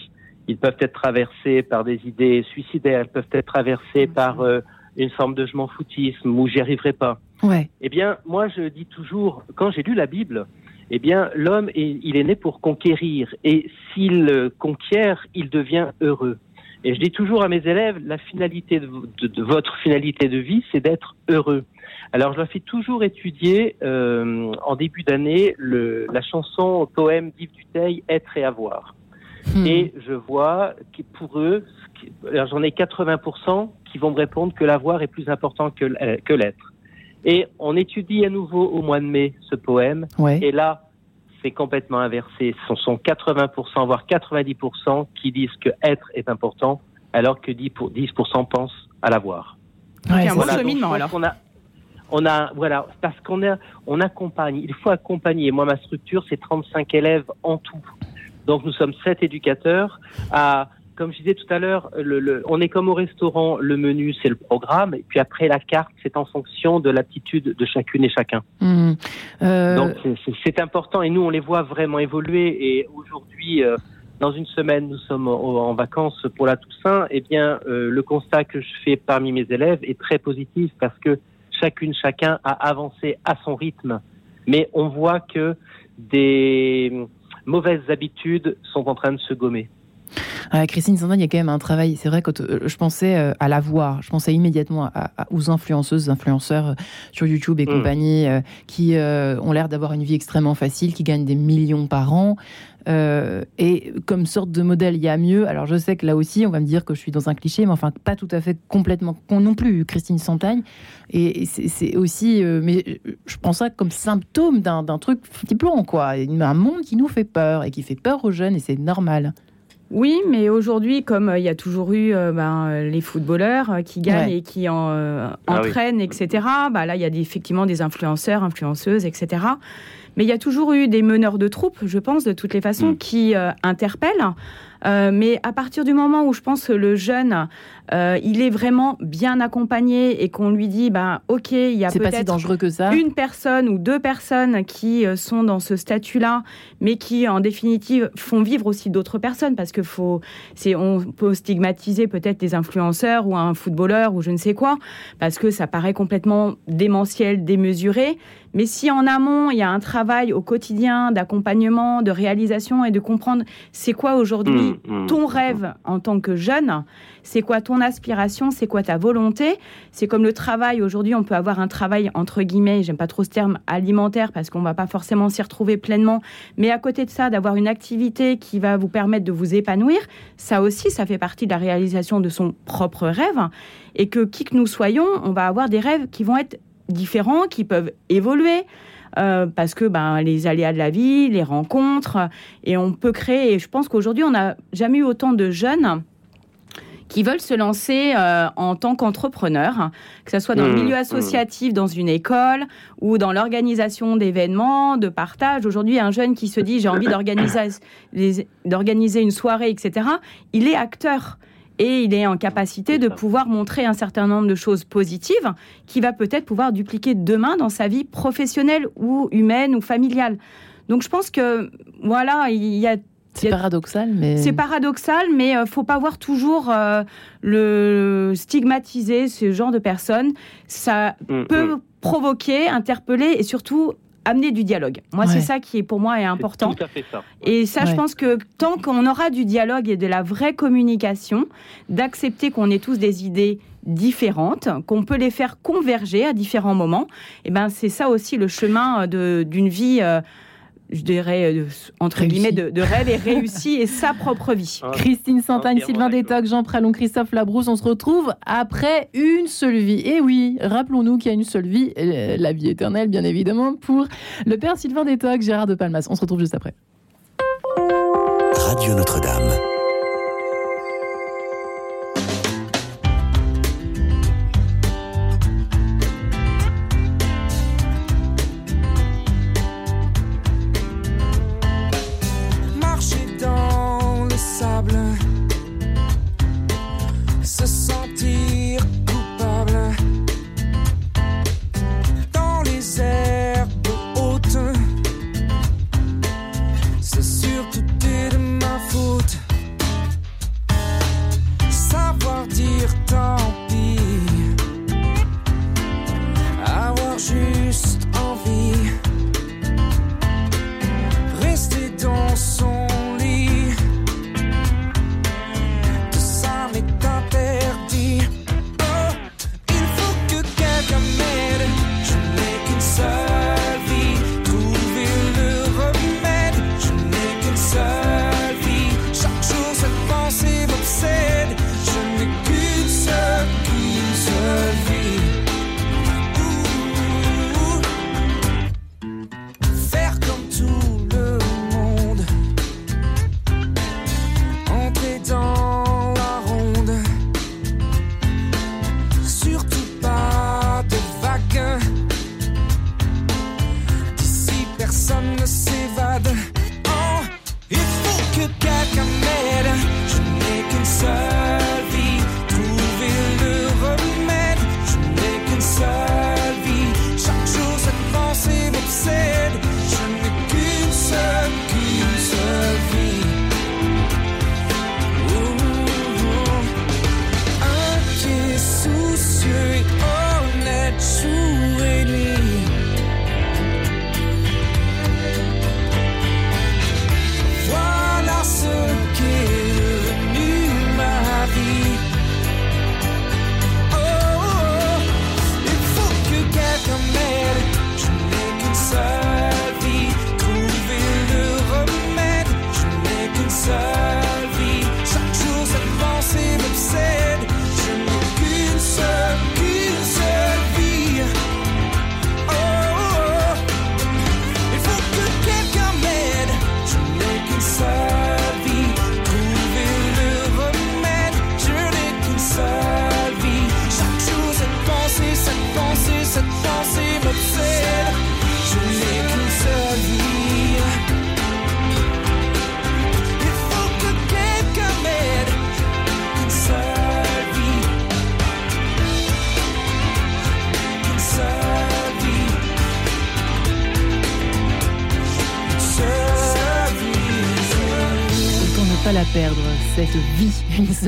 ils peuvent être traversés par des idées suicidaires, ils peuvent être traversés par euh, une forme de je m'en foutisme ou j'y arriverai pas. Ouais. Eh bien, moi, je dis toujours, quand j'ai lu la Bible, eh bien, l'homme, il est né pour conquérir. Et s'il conquiert, il devient heureux. Et je dis toujours à mes élèves, la finalité de, de, de votre finalité de vie, c'est d'être heureux. Alors, je leur fais toujours étudier, euh, en début d'année, la chanson poème d'Yves Duteil, Être et avoir. Hmm. Et je vois que pour eux, j'en ai 80% qui vont me répondre que l'avoir est plus important que, que l'être. Et on étudie à nouveau au mois de mai ce poème. Ouais. Et là, c'est complètement inversé. Ce sont 80%, voire 90% qui disent que être est important, alors que 10%, pour, 10 pensent à l'avoir. Ouais, un bon cheminement alors. On a, on a, voilà, parce qu'on on accompagne. Il faut accompagner. Moi, ma structure, c'est 35 élèves en tout. Donc nous sommes sept éducateurs à comme je disais tout à l'heure, le, le, on est comme au restaurant, le menu c'est le programme, et puis après la carte c'est en fonction de l'attitude de chacune et chacun. Mmh. Euh... Donc c'est important et nous on les voit vraiment évoluer et aujourd'hui, euh, dans une semaine nous sommes en, en, vacances pour la Toussaint, et eh bien euh, le constat que je fais parmi mes élèves est très positif parce que chacune, chacun a avancé à son rythme, mais on voit que des mauvaises habitudes sont en train de se gommer. Euh, Christine Sandan, il y a quand même un travail. C'est vrai que euh, je pensais euh, à la voir, je pensais immédiatement à, à, aux influenceuses, influenceurs sur YouTube et mmh. compagnie, qui ont l'air d'avoir une vie extrêmement facile, qui gagnent des millions par an. et comme sorte de modèle, il y a mieux. Alors je sais que là aussi, on va me dire que je suis dans un cliché, mais enfin pas tout à fait complètement non plus, Christine Santagne. Et c'est aussi, mais je prends ça comme symptôme d'un truc petit plan, quoi. Un monde qui nous fait peur et qui fait peur aux jeunes, et c'est normal. Oui, mais aujourd'hui, comme euh, il y a toujours eu euh, ben, les footballeurs euh, qui gagnent ouais. et qui en, euh, entraînent, ah oui. etc., bah, là, il y a des, effectivement des influenceurs, influenceuses, etc. Mais il y a toujours eu des meneurs de troupes, je pense, de toutes les façons, mmh. qui euh, interpellent. Euh, mais à partir du moment où je pense que le jeune, euh, il est vraiment bien accompagné et qu'on lui dit, ben, ok, il y a peut-être si une personne ou deux personnes qui euh, sont dans ce statut-là, mais qui, en définitive, font vivre aussi d'autres personnes, parce que faut, c'est, on peut stigmatiser peut-être des influenceurs ou un footballeur ou je ne sais quoi, parce que ça paraît complètement démentiel, démesuré. Mais si en amont, il y a un travail au quotidien d'accompagnement, de réalisation et de comprendre c'est quoi aujourd'hui mmh mm, ton rêve en tant que jeune C'est quoi ton aspiration C'est quoi ta volonté? C'est comme le travail. Aujourd'hui, on peut avoir un travail, entre guillemets, j'aime pas trop ce terme, alimentaire, parce qu'on va pas forcément s'y retrouver pleinement. Mais à côté de ça, d'avoir une activité qui va vous permettre de vous épanouir, ça aussi, ça fait partie de la réalisation de son propre rêve. Et que qui que nous soyons, on va avoir des rêves qui vont être différents, qui peuvent évoluer. Euh, parce que ben, les aléas de la vie, les rencontres, et on peut créer. Et je pense qu'aujourd'hui, on n'a jamais eu autant de jeunes qui veulent se lancer euh, en tant qu'entrepreneurs, que ce soit dans le mmh, milieu mmh. associatif, dans une école ou dans l'organisation d'événements, de partage. Aujourd'hui, un jeune qui se dit j'ai envie d'organiser une soirée, etc., il est acteur et il est en capacité de pouvoir montrer un certain nombre de choses positives qui va peut-être pouvoir dupliquer demain dans sa vie professionnelle ou humaine ou familiale. Donc je pense que voilà, il y a c'est paradoxal, mais c'est paradoxal, mais euh, faut pas voir toujours euh, le stigmatiser ce genre de personnes. Ça mm, peut mm. provoquer, interpeller et surtout amener du dialogue. Moi, c'est ça qui, est, pour moi, est important. Tout à fait ça. Et ça, je pense que tant qu'on aura du dialogue et de la vraie communication, d'accepter qu'on ait tous des idées différentes, qu'on peut les faire converger à différents moments, et eh ben c'est ça aussi le chemin d'une vie. Euh, je dirais, euh, entre guillemets, de, rêve et réussi et sa propre vie. Christine Sampagne, Sylvain Détoc, Jean Pralon, Christophe Labrousse, on se retrouve après une seule vie. Et oui, rappelons-nous qu'il y a une seule vie, euh, la vie éternelle, bien évidemment, pour le père Sylvain Détoc, Gérard de Palmas. On se retrouve juste après. Radio Notre-Dame.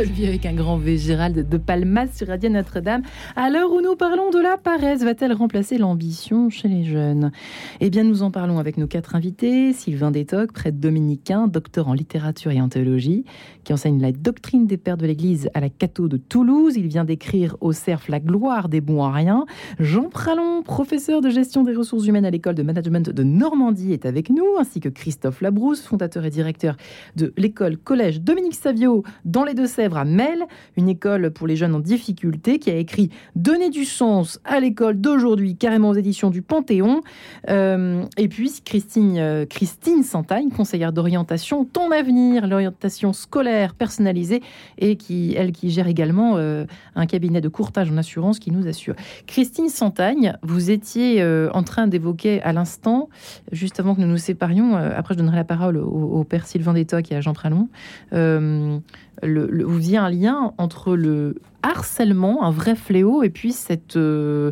Vie avec un grand V. Gérald de Palmas sur Radio Notre-Dame. À l'heure où nous parlons de la paresse, va-t-elle remplacer l'ambition chez les jeunes? Eh bien, nous en parlons avec nos quatre invités. Sylvain Détoc, prêtre dominicain, docteur en littérature et en théologie, qui enseigne la doctrine des pères de l'Église à la Cato de Toulouse. Il vient d'écrire au CERF La gloire des bons à rien. Jean Pralon, professeur de gestion des ressources humaines à l'école de management de Normandie, est avec nous, ainsi que Christophe Labrousse, fondateur et directeur de l'école collège Dominique Savio dans les Deux-Sèvres à Mel, une école pour les jeunes en difficulté qui a écrit Donner du sens à l'école d'aujourd'hui, carrément aux éditions du Panthéon. Euh, et puis Christine, euh, Christine Santagne, conseillère d'orientation Ton Avenir, l'orientation scolaire personnalisée et qui, elle, qui gère également euh, un cabinet de courtage en assurance qui nous assure. Christine Santagne, vous étiez en train d'évoquer à l'instant, juste avant que nous nous séparions, après je donnerai la parole au, au père Sylvain Détoc et à Jean Pralon, euh, le, vous faisiez un lien entre le harcèlement, un vrai fléau, et puis cette, euh,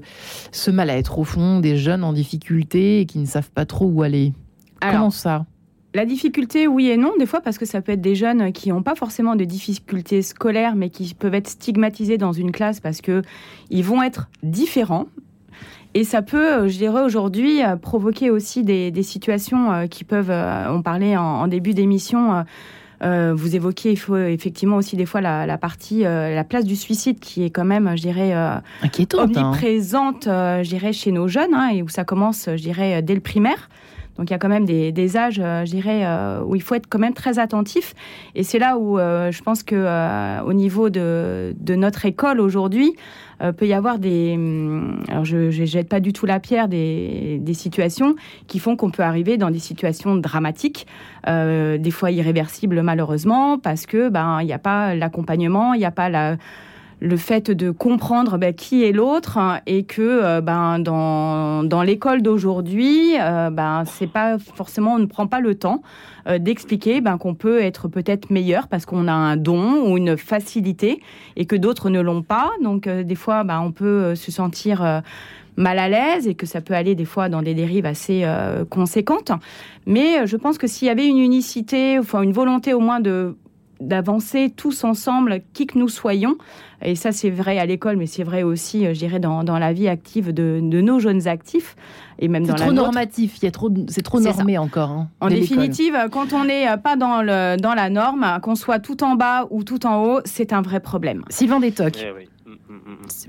ce mal-être au fond des jeunes en difficulté et qui ne savent pas trop où aller. Comment ça? la difficulté, oui et non, des fois, parce que ça peut être des jeunes qui n'ont pas forcément de difficultés scolaires, mais qui peuvent être stigmatisés dans une classe parce que ils vont être différents. Et ça peut, euh, je dirais aujourd'hui, provoquer aussi des, situations qui peuvent, on parlait en début d'émission, euh, vous évoquiez il faut effectivement aussi des fois la, partie, euh, la place du suicide qui est quand même, je dirais, euh, hein. omniprésente, je dirais, chez nos jeunes, hein, et où ça commence, je dirais, dès le primaire. Donc il y a quand même des, âges, je dirais, où il faut être quand même très attentif. Et c'est là où je pense que au niveau de, de notre école aujourd'hui, euh, peut y avoir des. Hum, alors, je ne jette pas du tout la pierre des, des situations qui font qu'on peut arriver dans des situations dramatiques, euh, des fois irréversibles malheureusement, parce que ben il n'y a pas l'accompagnement, il n'y a pas la le fait de comprendre ben, qui est l'autre et que euh, ben, dans, l'école d'aujourd'hui, euh, ben, c'est pas forcément, on ne prend pas le temps euh, d'expliquer ben, qu'on peut être peut-être meilleur parce qu'on a un don ou une facilité et que d'autres ne l'ont pas. Donc des fois, on peut se sentir mal à l'aise et que ça peut aller des fois dans des dérives assez conséquentes. Mais je pense que s'il y avait une unicité, enfin une volonté au moins de d'avancer tous ensemble, qui que nous soyons. Et ça, c'est vrai à l'école, mais c'est vrai aussi, euh, je dirais, dans, dans la vie active de, de, nos jeunes actifs. Et même dans trop normatif, c'est trop, trop normé encore. Hein, en définitive, quand on n'est pas dans, le, dans la norme, qu'on soit tout en bas ou tout en haut, c'est un vrai problème. Sylvain Détoc. Eh oui.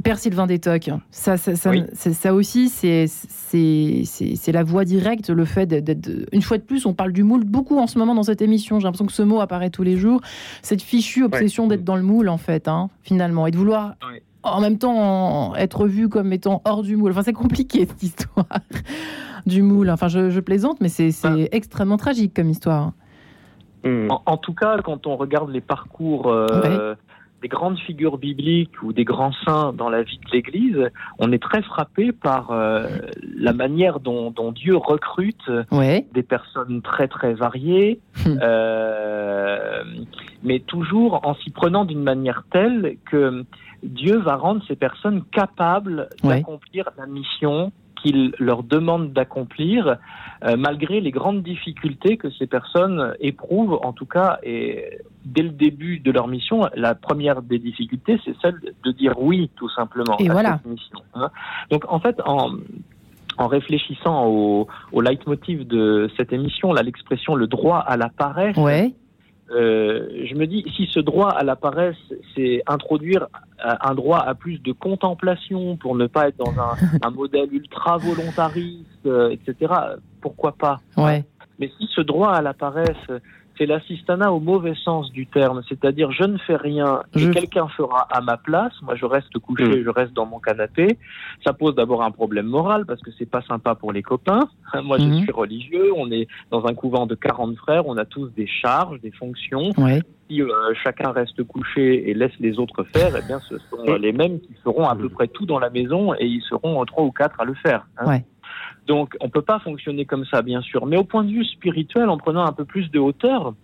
Père Sylvain Détoc, ça, ça, ça, ça aussi, c'est la voie directe, le fait d'être. Une fois de plus, on parle du moule beaucoup en ce moment dans cette émission. J'ai l'impression que ce mot apparaît tous les jours. Cette fichue obsession d'être dans le moule, en fait, hein, finalement, et de vouloir. En même temps, être vu comme étant hors du moule. Enfin, c'est compliqué cette histoire du moule. Enfin, je, plaisante, mais c'est bah. extrêmement tragique comme histoire. En, tout cas, quand on regarde les parcours euh, des grandes figures bibliques ou des grands saints dans la vie de l'Église, on est très frappé par euh, la manière dont, Dieu recrute des personnes très très variées, hum. euh, mais toujours en s'y prenant d'une manière telle que Dieu va rendre ces personnes capables d'accomplir la mission qu'il leur demande d'accomplir, euh, malgré les grandes difficultés que ces personnes éprouvent, en tout cas, et dès le début de leur mission, la première des difficultés, c'est celle de dire oui, tout simplement, à cette mission. Hein. Donc, en fait, en, en réfléchissant au, au leitmotiv de cette émission, là, l'expression le droit à la paresse, ouais. Euh, je me dis, si ce droit à la paresse, c'est introduire un droit à plus de contemplation pour ne pas être dans un, un modèle ultra volontariste, euh, etc., pourquoi pas? Ouais. Mais si ce droit à la paresse, c'est l'assistanat au mauvais sens du terme, c'est-à-dire je ne fais rien et quelqu'un fera à ma place, moi je reste couché, mm. je reste dans mon canapé. Ça pose d'abord un problème moral parce que c'est pas sympa pour les copains. Moi je mm-hmm. suis religieux, on est dans un couvent de 40 frères, on a tous des charges, des fonctions. Si euh, chacun reste couché et laisse les autres faire, eh bien ce sont les mêmes qui feront à peu près tout dans la maison et ils seront trois ou quatre à le faire. Hein. Donc, on ne peut pas fonctionner comme ça, bien sûr. Mais au point de vue spirituel, en prenant un peu plus de hauteur,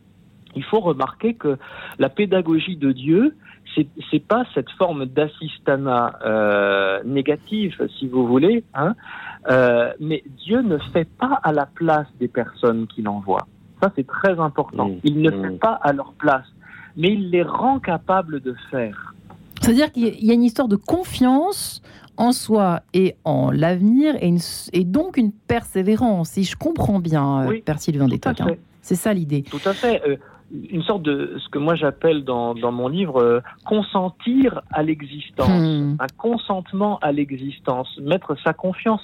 il faut remarquer que la pédagogie de Dieu, c'est n'est pas cette forme d'assistanat euh, négatif, si vous voulez, hein, euh, mais Dieu ne fait pas à la place des personnes qu'il envoie. Ça, c'est très important. Mmh. Il ne mmh. fait pas à leur place. mais il les rend capables de faire. C'est-à-dire qu'il y a une histoire de confiance en soi et en l'avenir et, et, donc une persévérance, si je comprends bien, oui, Père Sylvain Détoc. Hein. C'est ça l'idée. Tout à fait. Euh, une sorte de ce que moi j'appelle dans, dans, mon livre euh, consentir à l'existence, hmm. un consentement à l'existence, mettre sa confiance,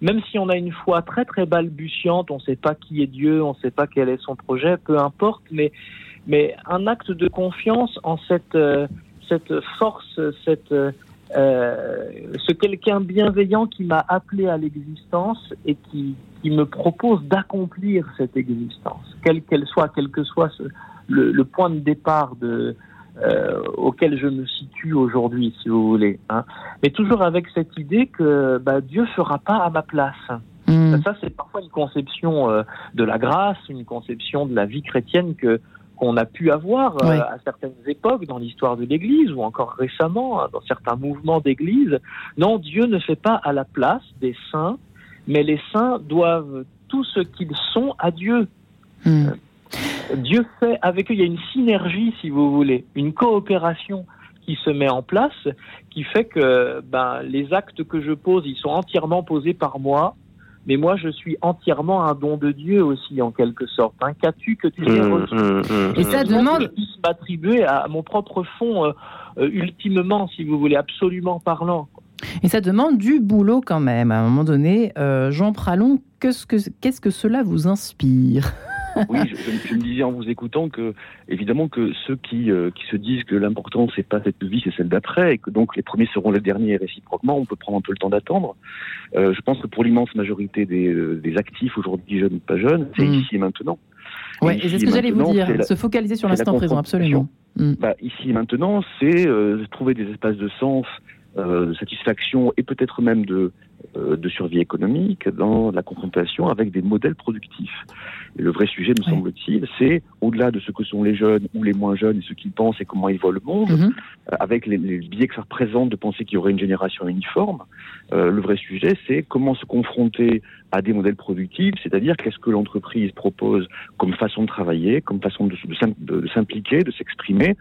même si on a une foi très très balbutiante, on ne sait pas qui est Dieu, on ne sait pas quel est son projet, peu importe, mais mais un acte de confiance en cette euh, cette force, cette euh, ce quelqu'un bienveillant qui m'a appelé à l'existence et qui, qui me propose d'accomplir cette existence, quelle qu'elle soit, quel que soit ce, le, le, point de départ de, euh, auquel je me situe aujourd'hui, si vous voulez. Hein. Mais toujours avec cette idée que bah, Dieu fera pas à ma place. Mmh. Ça, c'est parfois une conception euh, de la grâce, une conception de la vie chrétienne que qu'on a pu avoir euh, à certaines époques dans l'histoire de l'Église ou encore récemment hein, dans certains mouvements d'Église. Non, Dieu ne fait pas à la place des saints, mais les saints doivent tout ce qu'ils sont à Dieu. Hmm. Euh, Dieu fait avec eux, il y a une synergie, si vous voulez, une coopération qui se met en place, qui fait que ben, les actes que je pose, ils sont entièrement posés par moi, mais moi je suis entièrement un don de Dieu aussi en quelque sorte. Hein. Qu'as-tu que tu aies mmh, reçu mmh, mmh, Et ça demande m'attribuer à mon propre fond euh, euh, ultimement, si vous voulez, absolument parlant. Et ça demande du boulot quand même. À un moment donné, euh, Jean Pralon, qu'est-ce que, qu'est-ce que cela vous inspire? oui, je, me disais en vous écoutant que, évidemment, que ceux qui, euh, qui se disent que l'important, c'est pas cette vie, c'est celle d'après, et que donc les premiers seront les derniers réciproquement, on peut prendre un peu le temps d'attendre. Euh, je pense que pour l'immense majorité des, euh, des actifs aujourd'hui, jeunes ou pas jeunes, c'est hmm. ici et maintenant. Oui, et c'est ce que j'allais vous dire, se focaliser sur l'instant présent, absolument. Hmm. Bah, ici et maintenant, c'est trouver des espaces de sens, de satisfaction et peut-être même de, euh, de survie économique dans la confrontation avec des modèles productifs. Et le vrai sujet, me semble-t-il, c'est au-delà de ce que sont les jeunes ou les moins jeunes et ce qu'ils pensent et comment ils voient le monde, mhm. euh, avec les, les, biais que ça représente de penser qu'il y aurait une génération uniforme, euh, le vrai sujet, c'est comment se confronter à des modèles productifs, c'est-à-dire qu'est-ce que l'entreprise propose comme façon de travailler, comme façon de, de, de s'impliquer, de s'exprimer,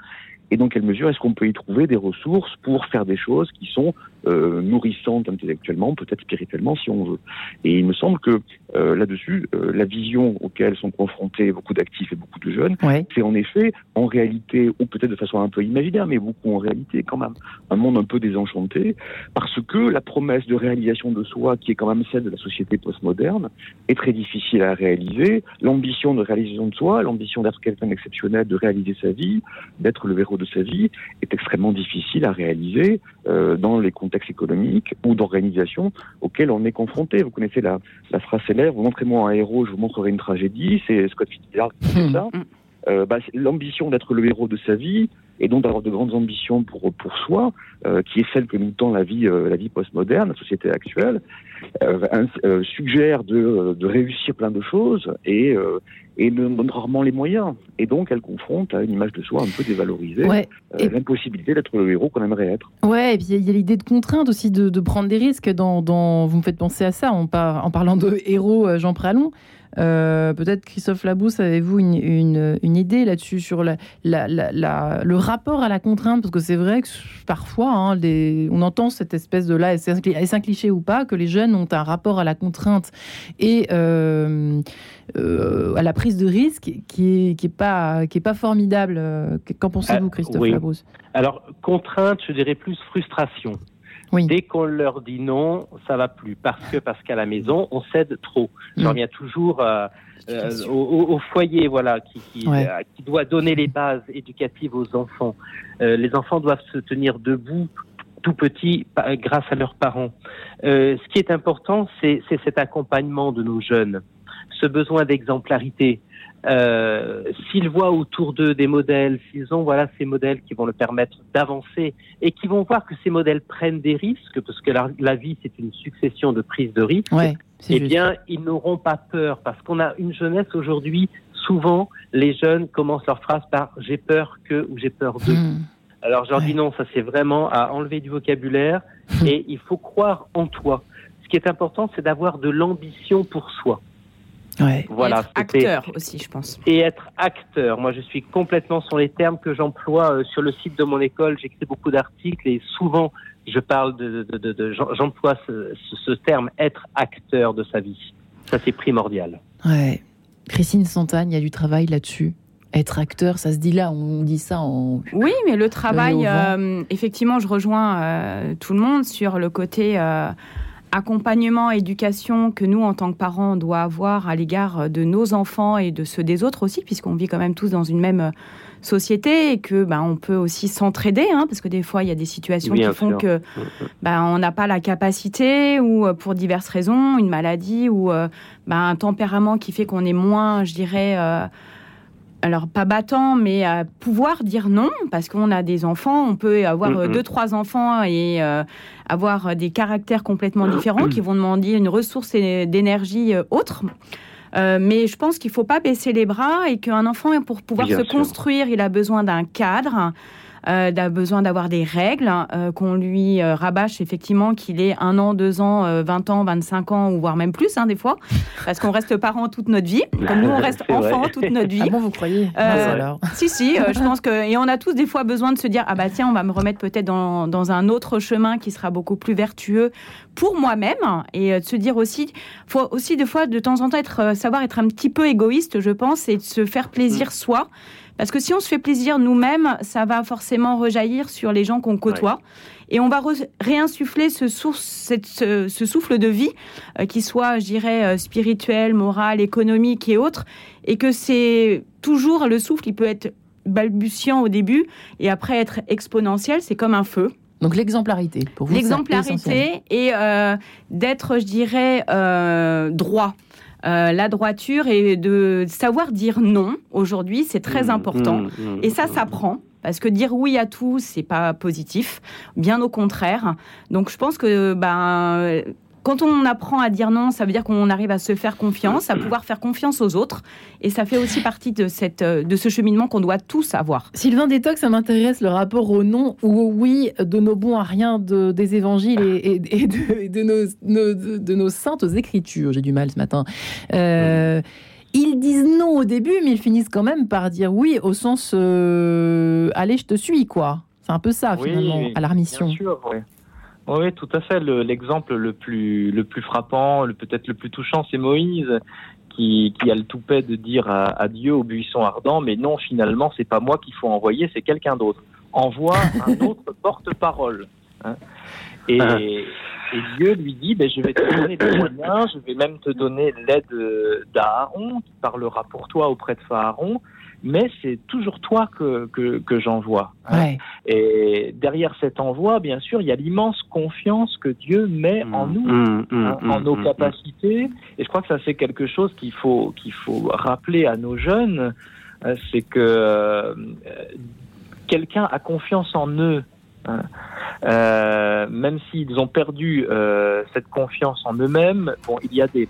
et dans quelle mesure est-ce qu'on peut y trouver des ressources pour faire des choses qui sont euh, nourrissantes intellectuellement, peut-être spirituellement si on veut. Et il me semble que euh, là-dessus, euh, la vision auquel sont confrontés beaucoup d'actifs et beaucoup de jeunes, c'est en effet, en réalité, ou peut-être de façon un peu imaginaire, mais beaucoup en réalité quand même, un monde un peu désenchanté, parce que la promesse de réalisation de soi, qui est quand même celle de la société postmoderne, est très difficile à réaliser. L'ambition de réalisation de soi, l'ambition d'être quelqu'un d'exceptionnel, de réaliser sa vie, d'être le héros de sa vie, est extrêmement difficile à réaliser euh, dans les contextes économiques ou d'organisation auxquels on est confronté. Vous connaissez la, phrase célèbre, montrez-moi un héros, je vous montrerai une tragédie, c'est Scott Fitzgerald qui dit ça. Euh, bah, l'ambition d'être le héros de sa vie et donc d'avoir de grandes ambitions pour pour soi, euh, qui est celle que nous tend la vie euh, la vie postmoderne, la société actuelle, euh, suggère de, de réussir plein de choses et et ne donne rarement les moyens. Et donc, elle confronte à une image de soi un peu dévalorisée, l'impossibilité d'être le héros qu'on aimerait être. Ouais, et puis il y a l'idée de contrainte aussi, de, de, prendre des risques. Dans, dans, vous me faites penser à ça en, par, en parlant de héros Jean Pralon. Euh, peut-être Christophe Labousse, avez-vous une, une, une, idée là-dessus sur la, la, la, le rapport à la contrainte? Parce que c'est vrai que parfois, hein, les, on entend cette espèce de là, est-ce un cliché ou pas, que les jeunes ont un rapport à la contrainte et euh, euh, à la prise de risque qui est, qui est, pas, qui est pas formidable. Qu'en pensez-vous, Christophe oui. Labousse? Alors, contrainte, je dirais plus frustration. Dès qu'on leur dit non, ça va plus parce que parce qu'à la maison on cède trop. J'en mm. reviens toujours euh, euh, au, au, foyer, voilà, qui, qui, euh, qui, doit donner les bases éducatives aux enfants. Euh, les enfants doivent se tenir debout tout petits grâce à leurs parents. Euh, ce qui est important, c'est cet accompagnement de nos jeunes, ce besoin d'exemplarité. Euh, s'ils voient autour d'eux des modèles, s'ils ont voilà ces modèles qui vont leur permettre d'avancer et qui vont voir que ces modèles prennent des risques, parce que la, la vie c'est une succession de prises de risques, ouais, eh bien ils n'auront pas peur parce qu'on a une jeunesse aujourd'hui. Souvent, les jeunes commencent leur phrase par j'ai peur que ou j'ai peur de. Mmh. Alors je leur ouais. dis non, ça c'est vraiment à enlever du vocabulaire mmh. et il faut croire en toi. Ce qui est important, c'est d'avoir de l'ambition pour soi. Ouais. Voilà, être acteur aussi, je pense. Et être acteur. Moi, je suis complètement sur les termes que j'emploie euh, sur le site de mon école. J'écris beaucoup d'articles et souvent, je parle de, de, de, de j'emploie ce, ce, ce, terme être acteur de sa vie. Ça, c'est primordial. Ouais. Christine Santagne, il y a du travail là-dessus. Être acteur, ça se dit là, on dit ça en. Oui, mais le travail, euh, effectivement, je rejoins euh, tout le monde sur le côté euh, accompagnement, éducation que nous, en tant que parents, on doit avoir à l'égard de nos enfants et de ceux des autres aussi, puisqu'on vit quand même tous dans une même société et que ben, on peut aussi s'entraider, hein, parce que des fois, il y a des situations qui font sûr. que ben, on n'a pas la capacité ou euh, pour diverses raisons, une maladie ou euh, ben, un tempérament qui fait qu'on est moins, je dirais, euh, alors pas battant, mais à pouvoir dire non, parce qu'on a des enfants, on peut avoir euh, Mhm. deux, trois enfants et euh, avoir des caractères complètement différents qui vont demander une ressource d'énergie euh, autre. Euh, mais je pense qu'il faut pas baisser les bras et qu'un enfant, pour pouvoir Bien se sûr. construire, il a besoin d'un cadre, euh, a besoin d'avoir des règles, euh, qu'on lui euh, rabâche effectivement qu'il ait un an, deux ans, euh, 20 ans, 25 ans, ou voire même plus, hein, des fois, parce qu'on reste parent toute notre vie, comme nous on reste enfant toute notre vie. Ah bon, vous croyez? Euh, alors. Si, si, euh, je pense que. Et on a tous des fois besoin de se dire ah bah tiens, on va me remettre peut-être dans, dans un autre chemin qui sera beaucoup plus vertueux pour moi-même. Et euh, de se dire aussi, faut aussi des fois de temps en temps être, euh, savoir être un petit peu égoïste, je pense, et de se faire plaisir soi. Parce que si on se fait plaisir nous-mêmes, ça va forcément rejaillir sur les gens qu'on côtoie. Et on va réinsuffler ce, source, cette- ce, ce souffle de vie, euh, qui soit, je dirais, euh, spirituel, moral, économique et autres. Et que c'est toujours le souffle, il peut être balbutiant au début et après être exponentiel, c'est comme un feu. Donc l'exemplarité, pour vous. L'exemplarité et euh, d'être, je dirais, euh, droit. Euh, la droiture et de savoir dire non aujourd'hui, c'est très Mmh, important. mmh, mmh, Et ça mmh. s'apprend. Parce que dire oui à tout, c'est pas positif, bien au contraire. Donc je pense que ben quand on apprend à dire non, ça veut dire qu'on arrive à se faire confiance, à pouvoir faire confiance aux autres, et ça fait aussi partie de cette euh, de ce cheminement qu'on doit tous avoir. Sylvain Détox, ça m'intéresse le rapport au non ou au oui de nos bons à rien de, des évangiles et, et- et de, et de nos, nos- de, de nos saintes écritures. J'ai du mal ce matin. Euh, Ils disent non au début, mais ils finissent quand même par dire oui au sens euh, allez, je te suis, quoi. C'est un peu ça, Oui, finalement, oui, à la remission. Bien sûr, oui. Oui, tout à fait. Le- L'exemple le, plus le plus frappant, le peut-être le plus touchant, c'est Moïse qui, qui a le toupet de dire à, à Dieu au buisson ardent, mais non, finalement, c'est pas moi qu'il faut envoyer, c'est quelqu'un d'autre. Envoie un autre porte-parole. hein. Et, Ah. et Dieu lui dit, ben, je vais te donner les moyens, je vais même te donner l'aide d'Aaron, qui parlera pour toi auprès de Pharaon, mais c'est toujours toi que, que, que j'envoie. hein. Ouais. Et derrière cet envoi, bien sûr, il y a l'immense confiance que Dieu met en nous, Mmh, mmh, hein, mmh, en nos mmh, capacités. Et je crois que ça c'est quelque chose qu'il faut qu'il faut rappeler à nos jeunes, euh, c'est que euh, quelqu'un a confiance en eux. hein. Euh, même s'ils ont perdu euh, cette confiance en eux-mêmes, bon, il y a des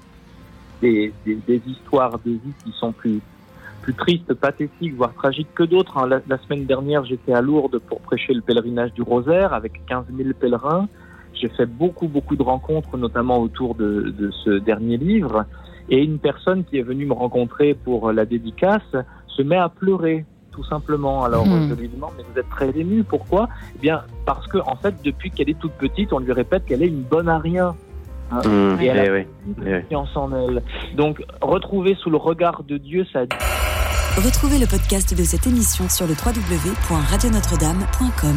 des, des, des histoires de vie qui sont plus plus tristes, pathétiques, voire tragiques que d'autres. hein. La, la semaine dernière, j'étais à Lourdes pour prêcher le pèlerinage du Rosaire avec 15 000 pèlerins. J'ai fait beaucoup, beaucoup de rencontres, notamment autour de, de ce dernier livre. Et une personne qui est venue me rencontrer pour la dédicace se met à pleurer, tout simplement. Alors Hmm. je lui demande, mais vous êtes très ému, pourquoi? Eh bien, parce que en fait, depuis qu'elle est toute petite, on lui répète qu'elle est une bonne à rien. Hein. Mmh, Et elle a eh oui, eh de oui. confiance en elle. Donc, retrouver sous le regard de Dieu sa Retrouvez le podcast de cette émission sur le www.radionotre-dame.com.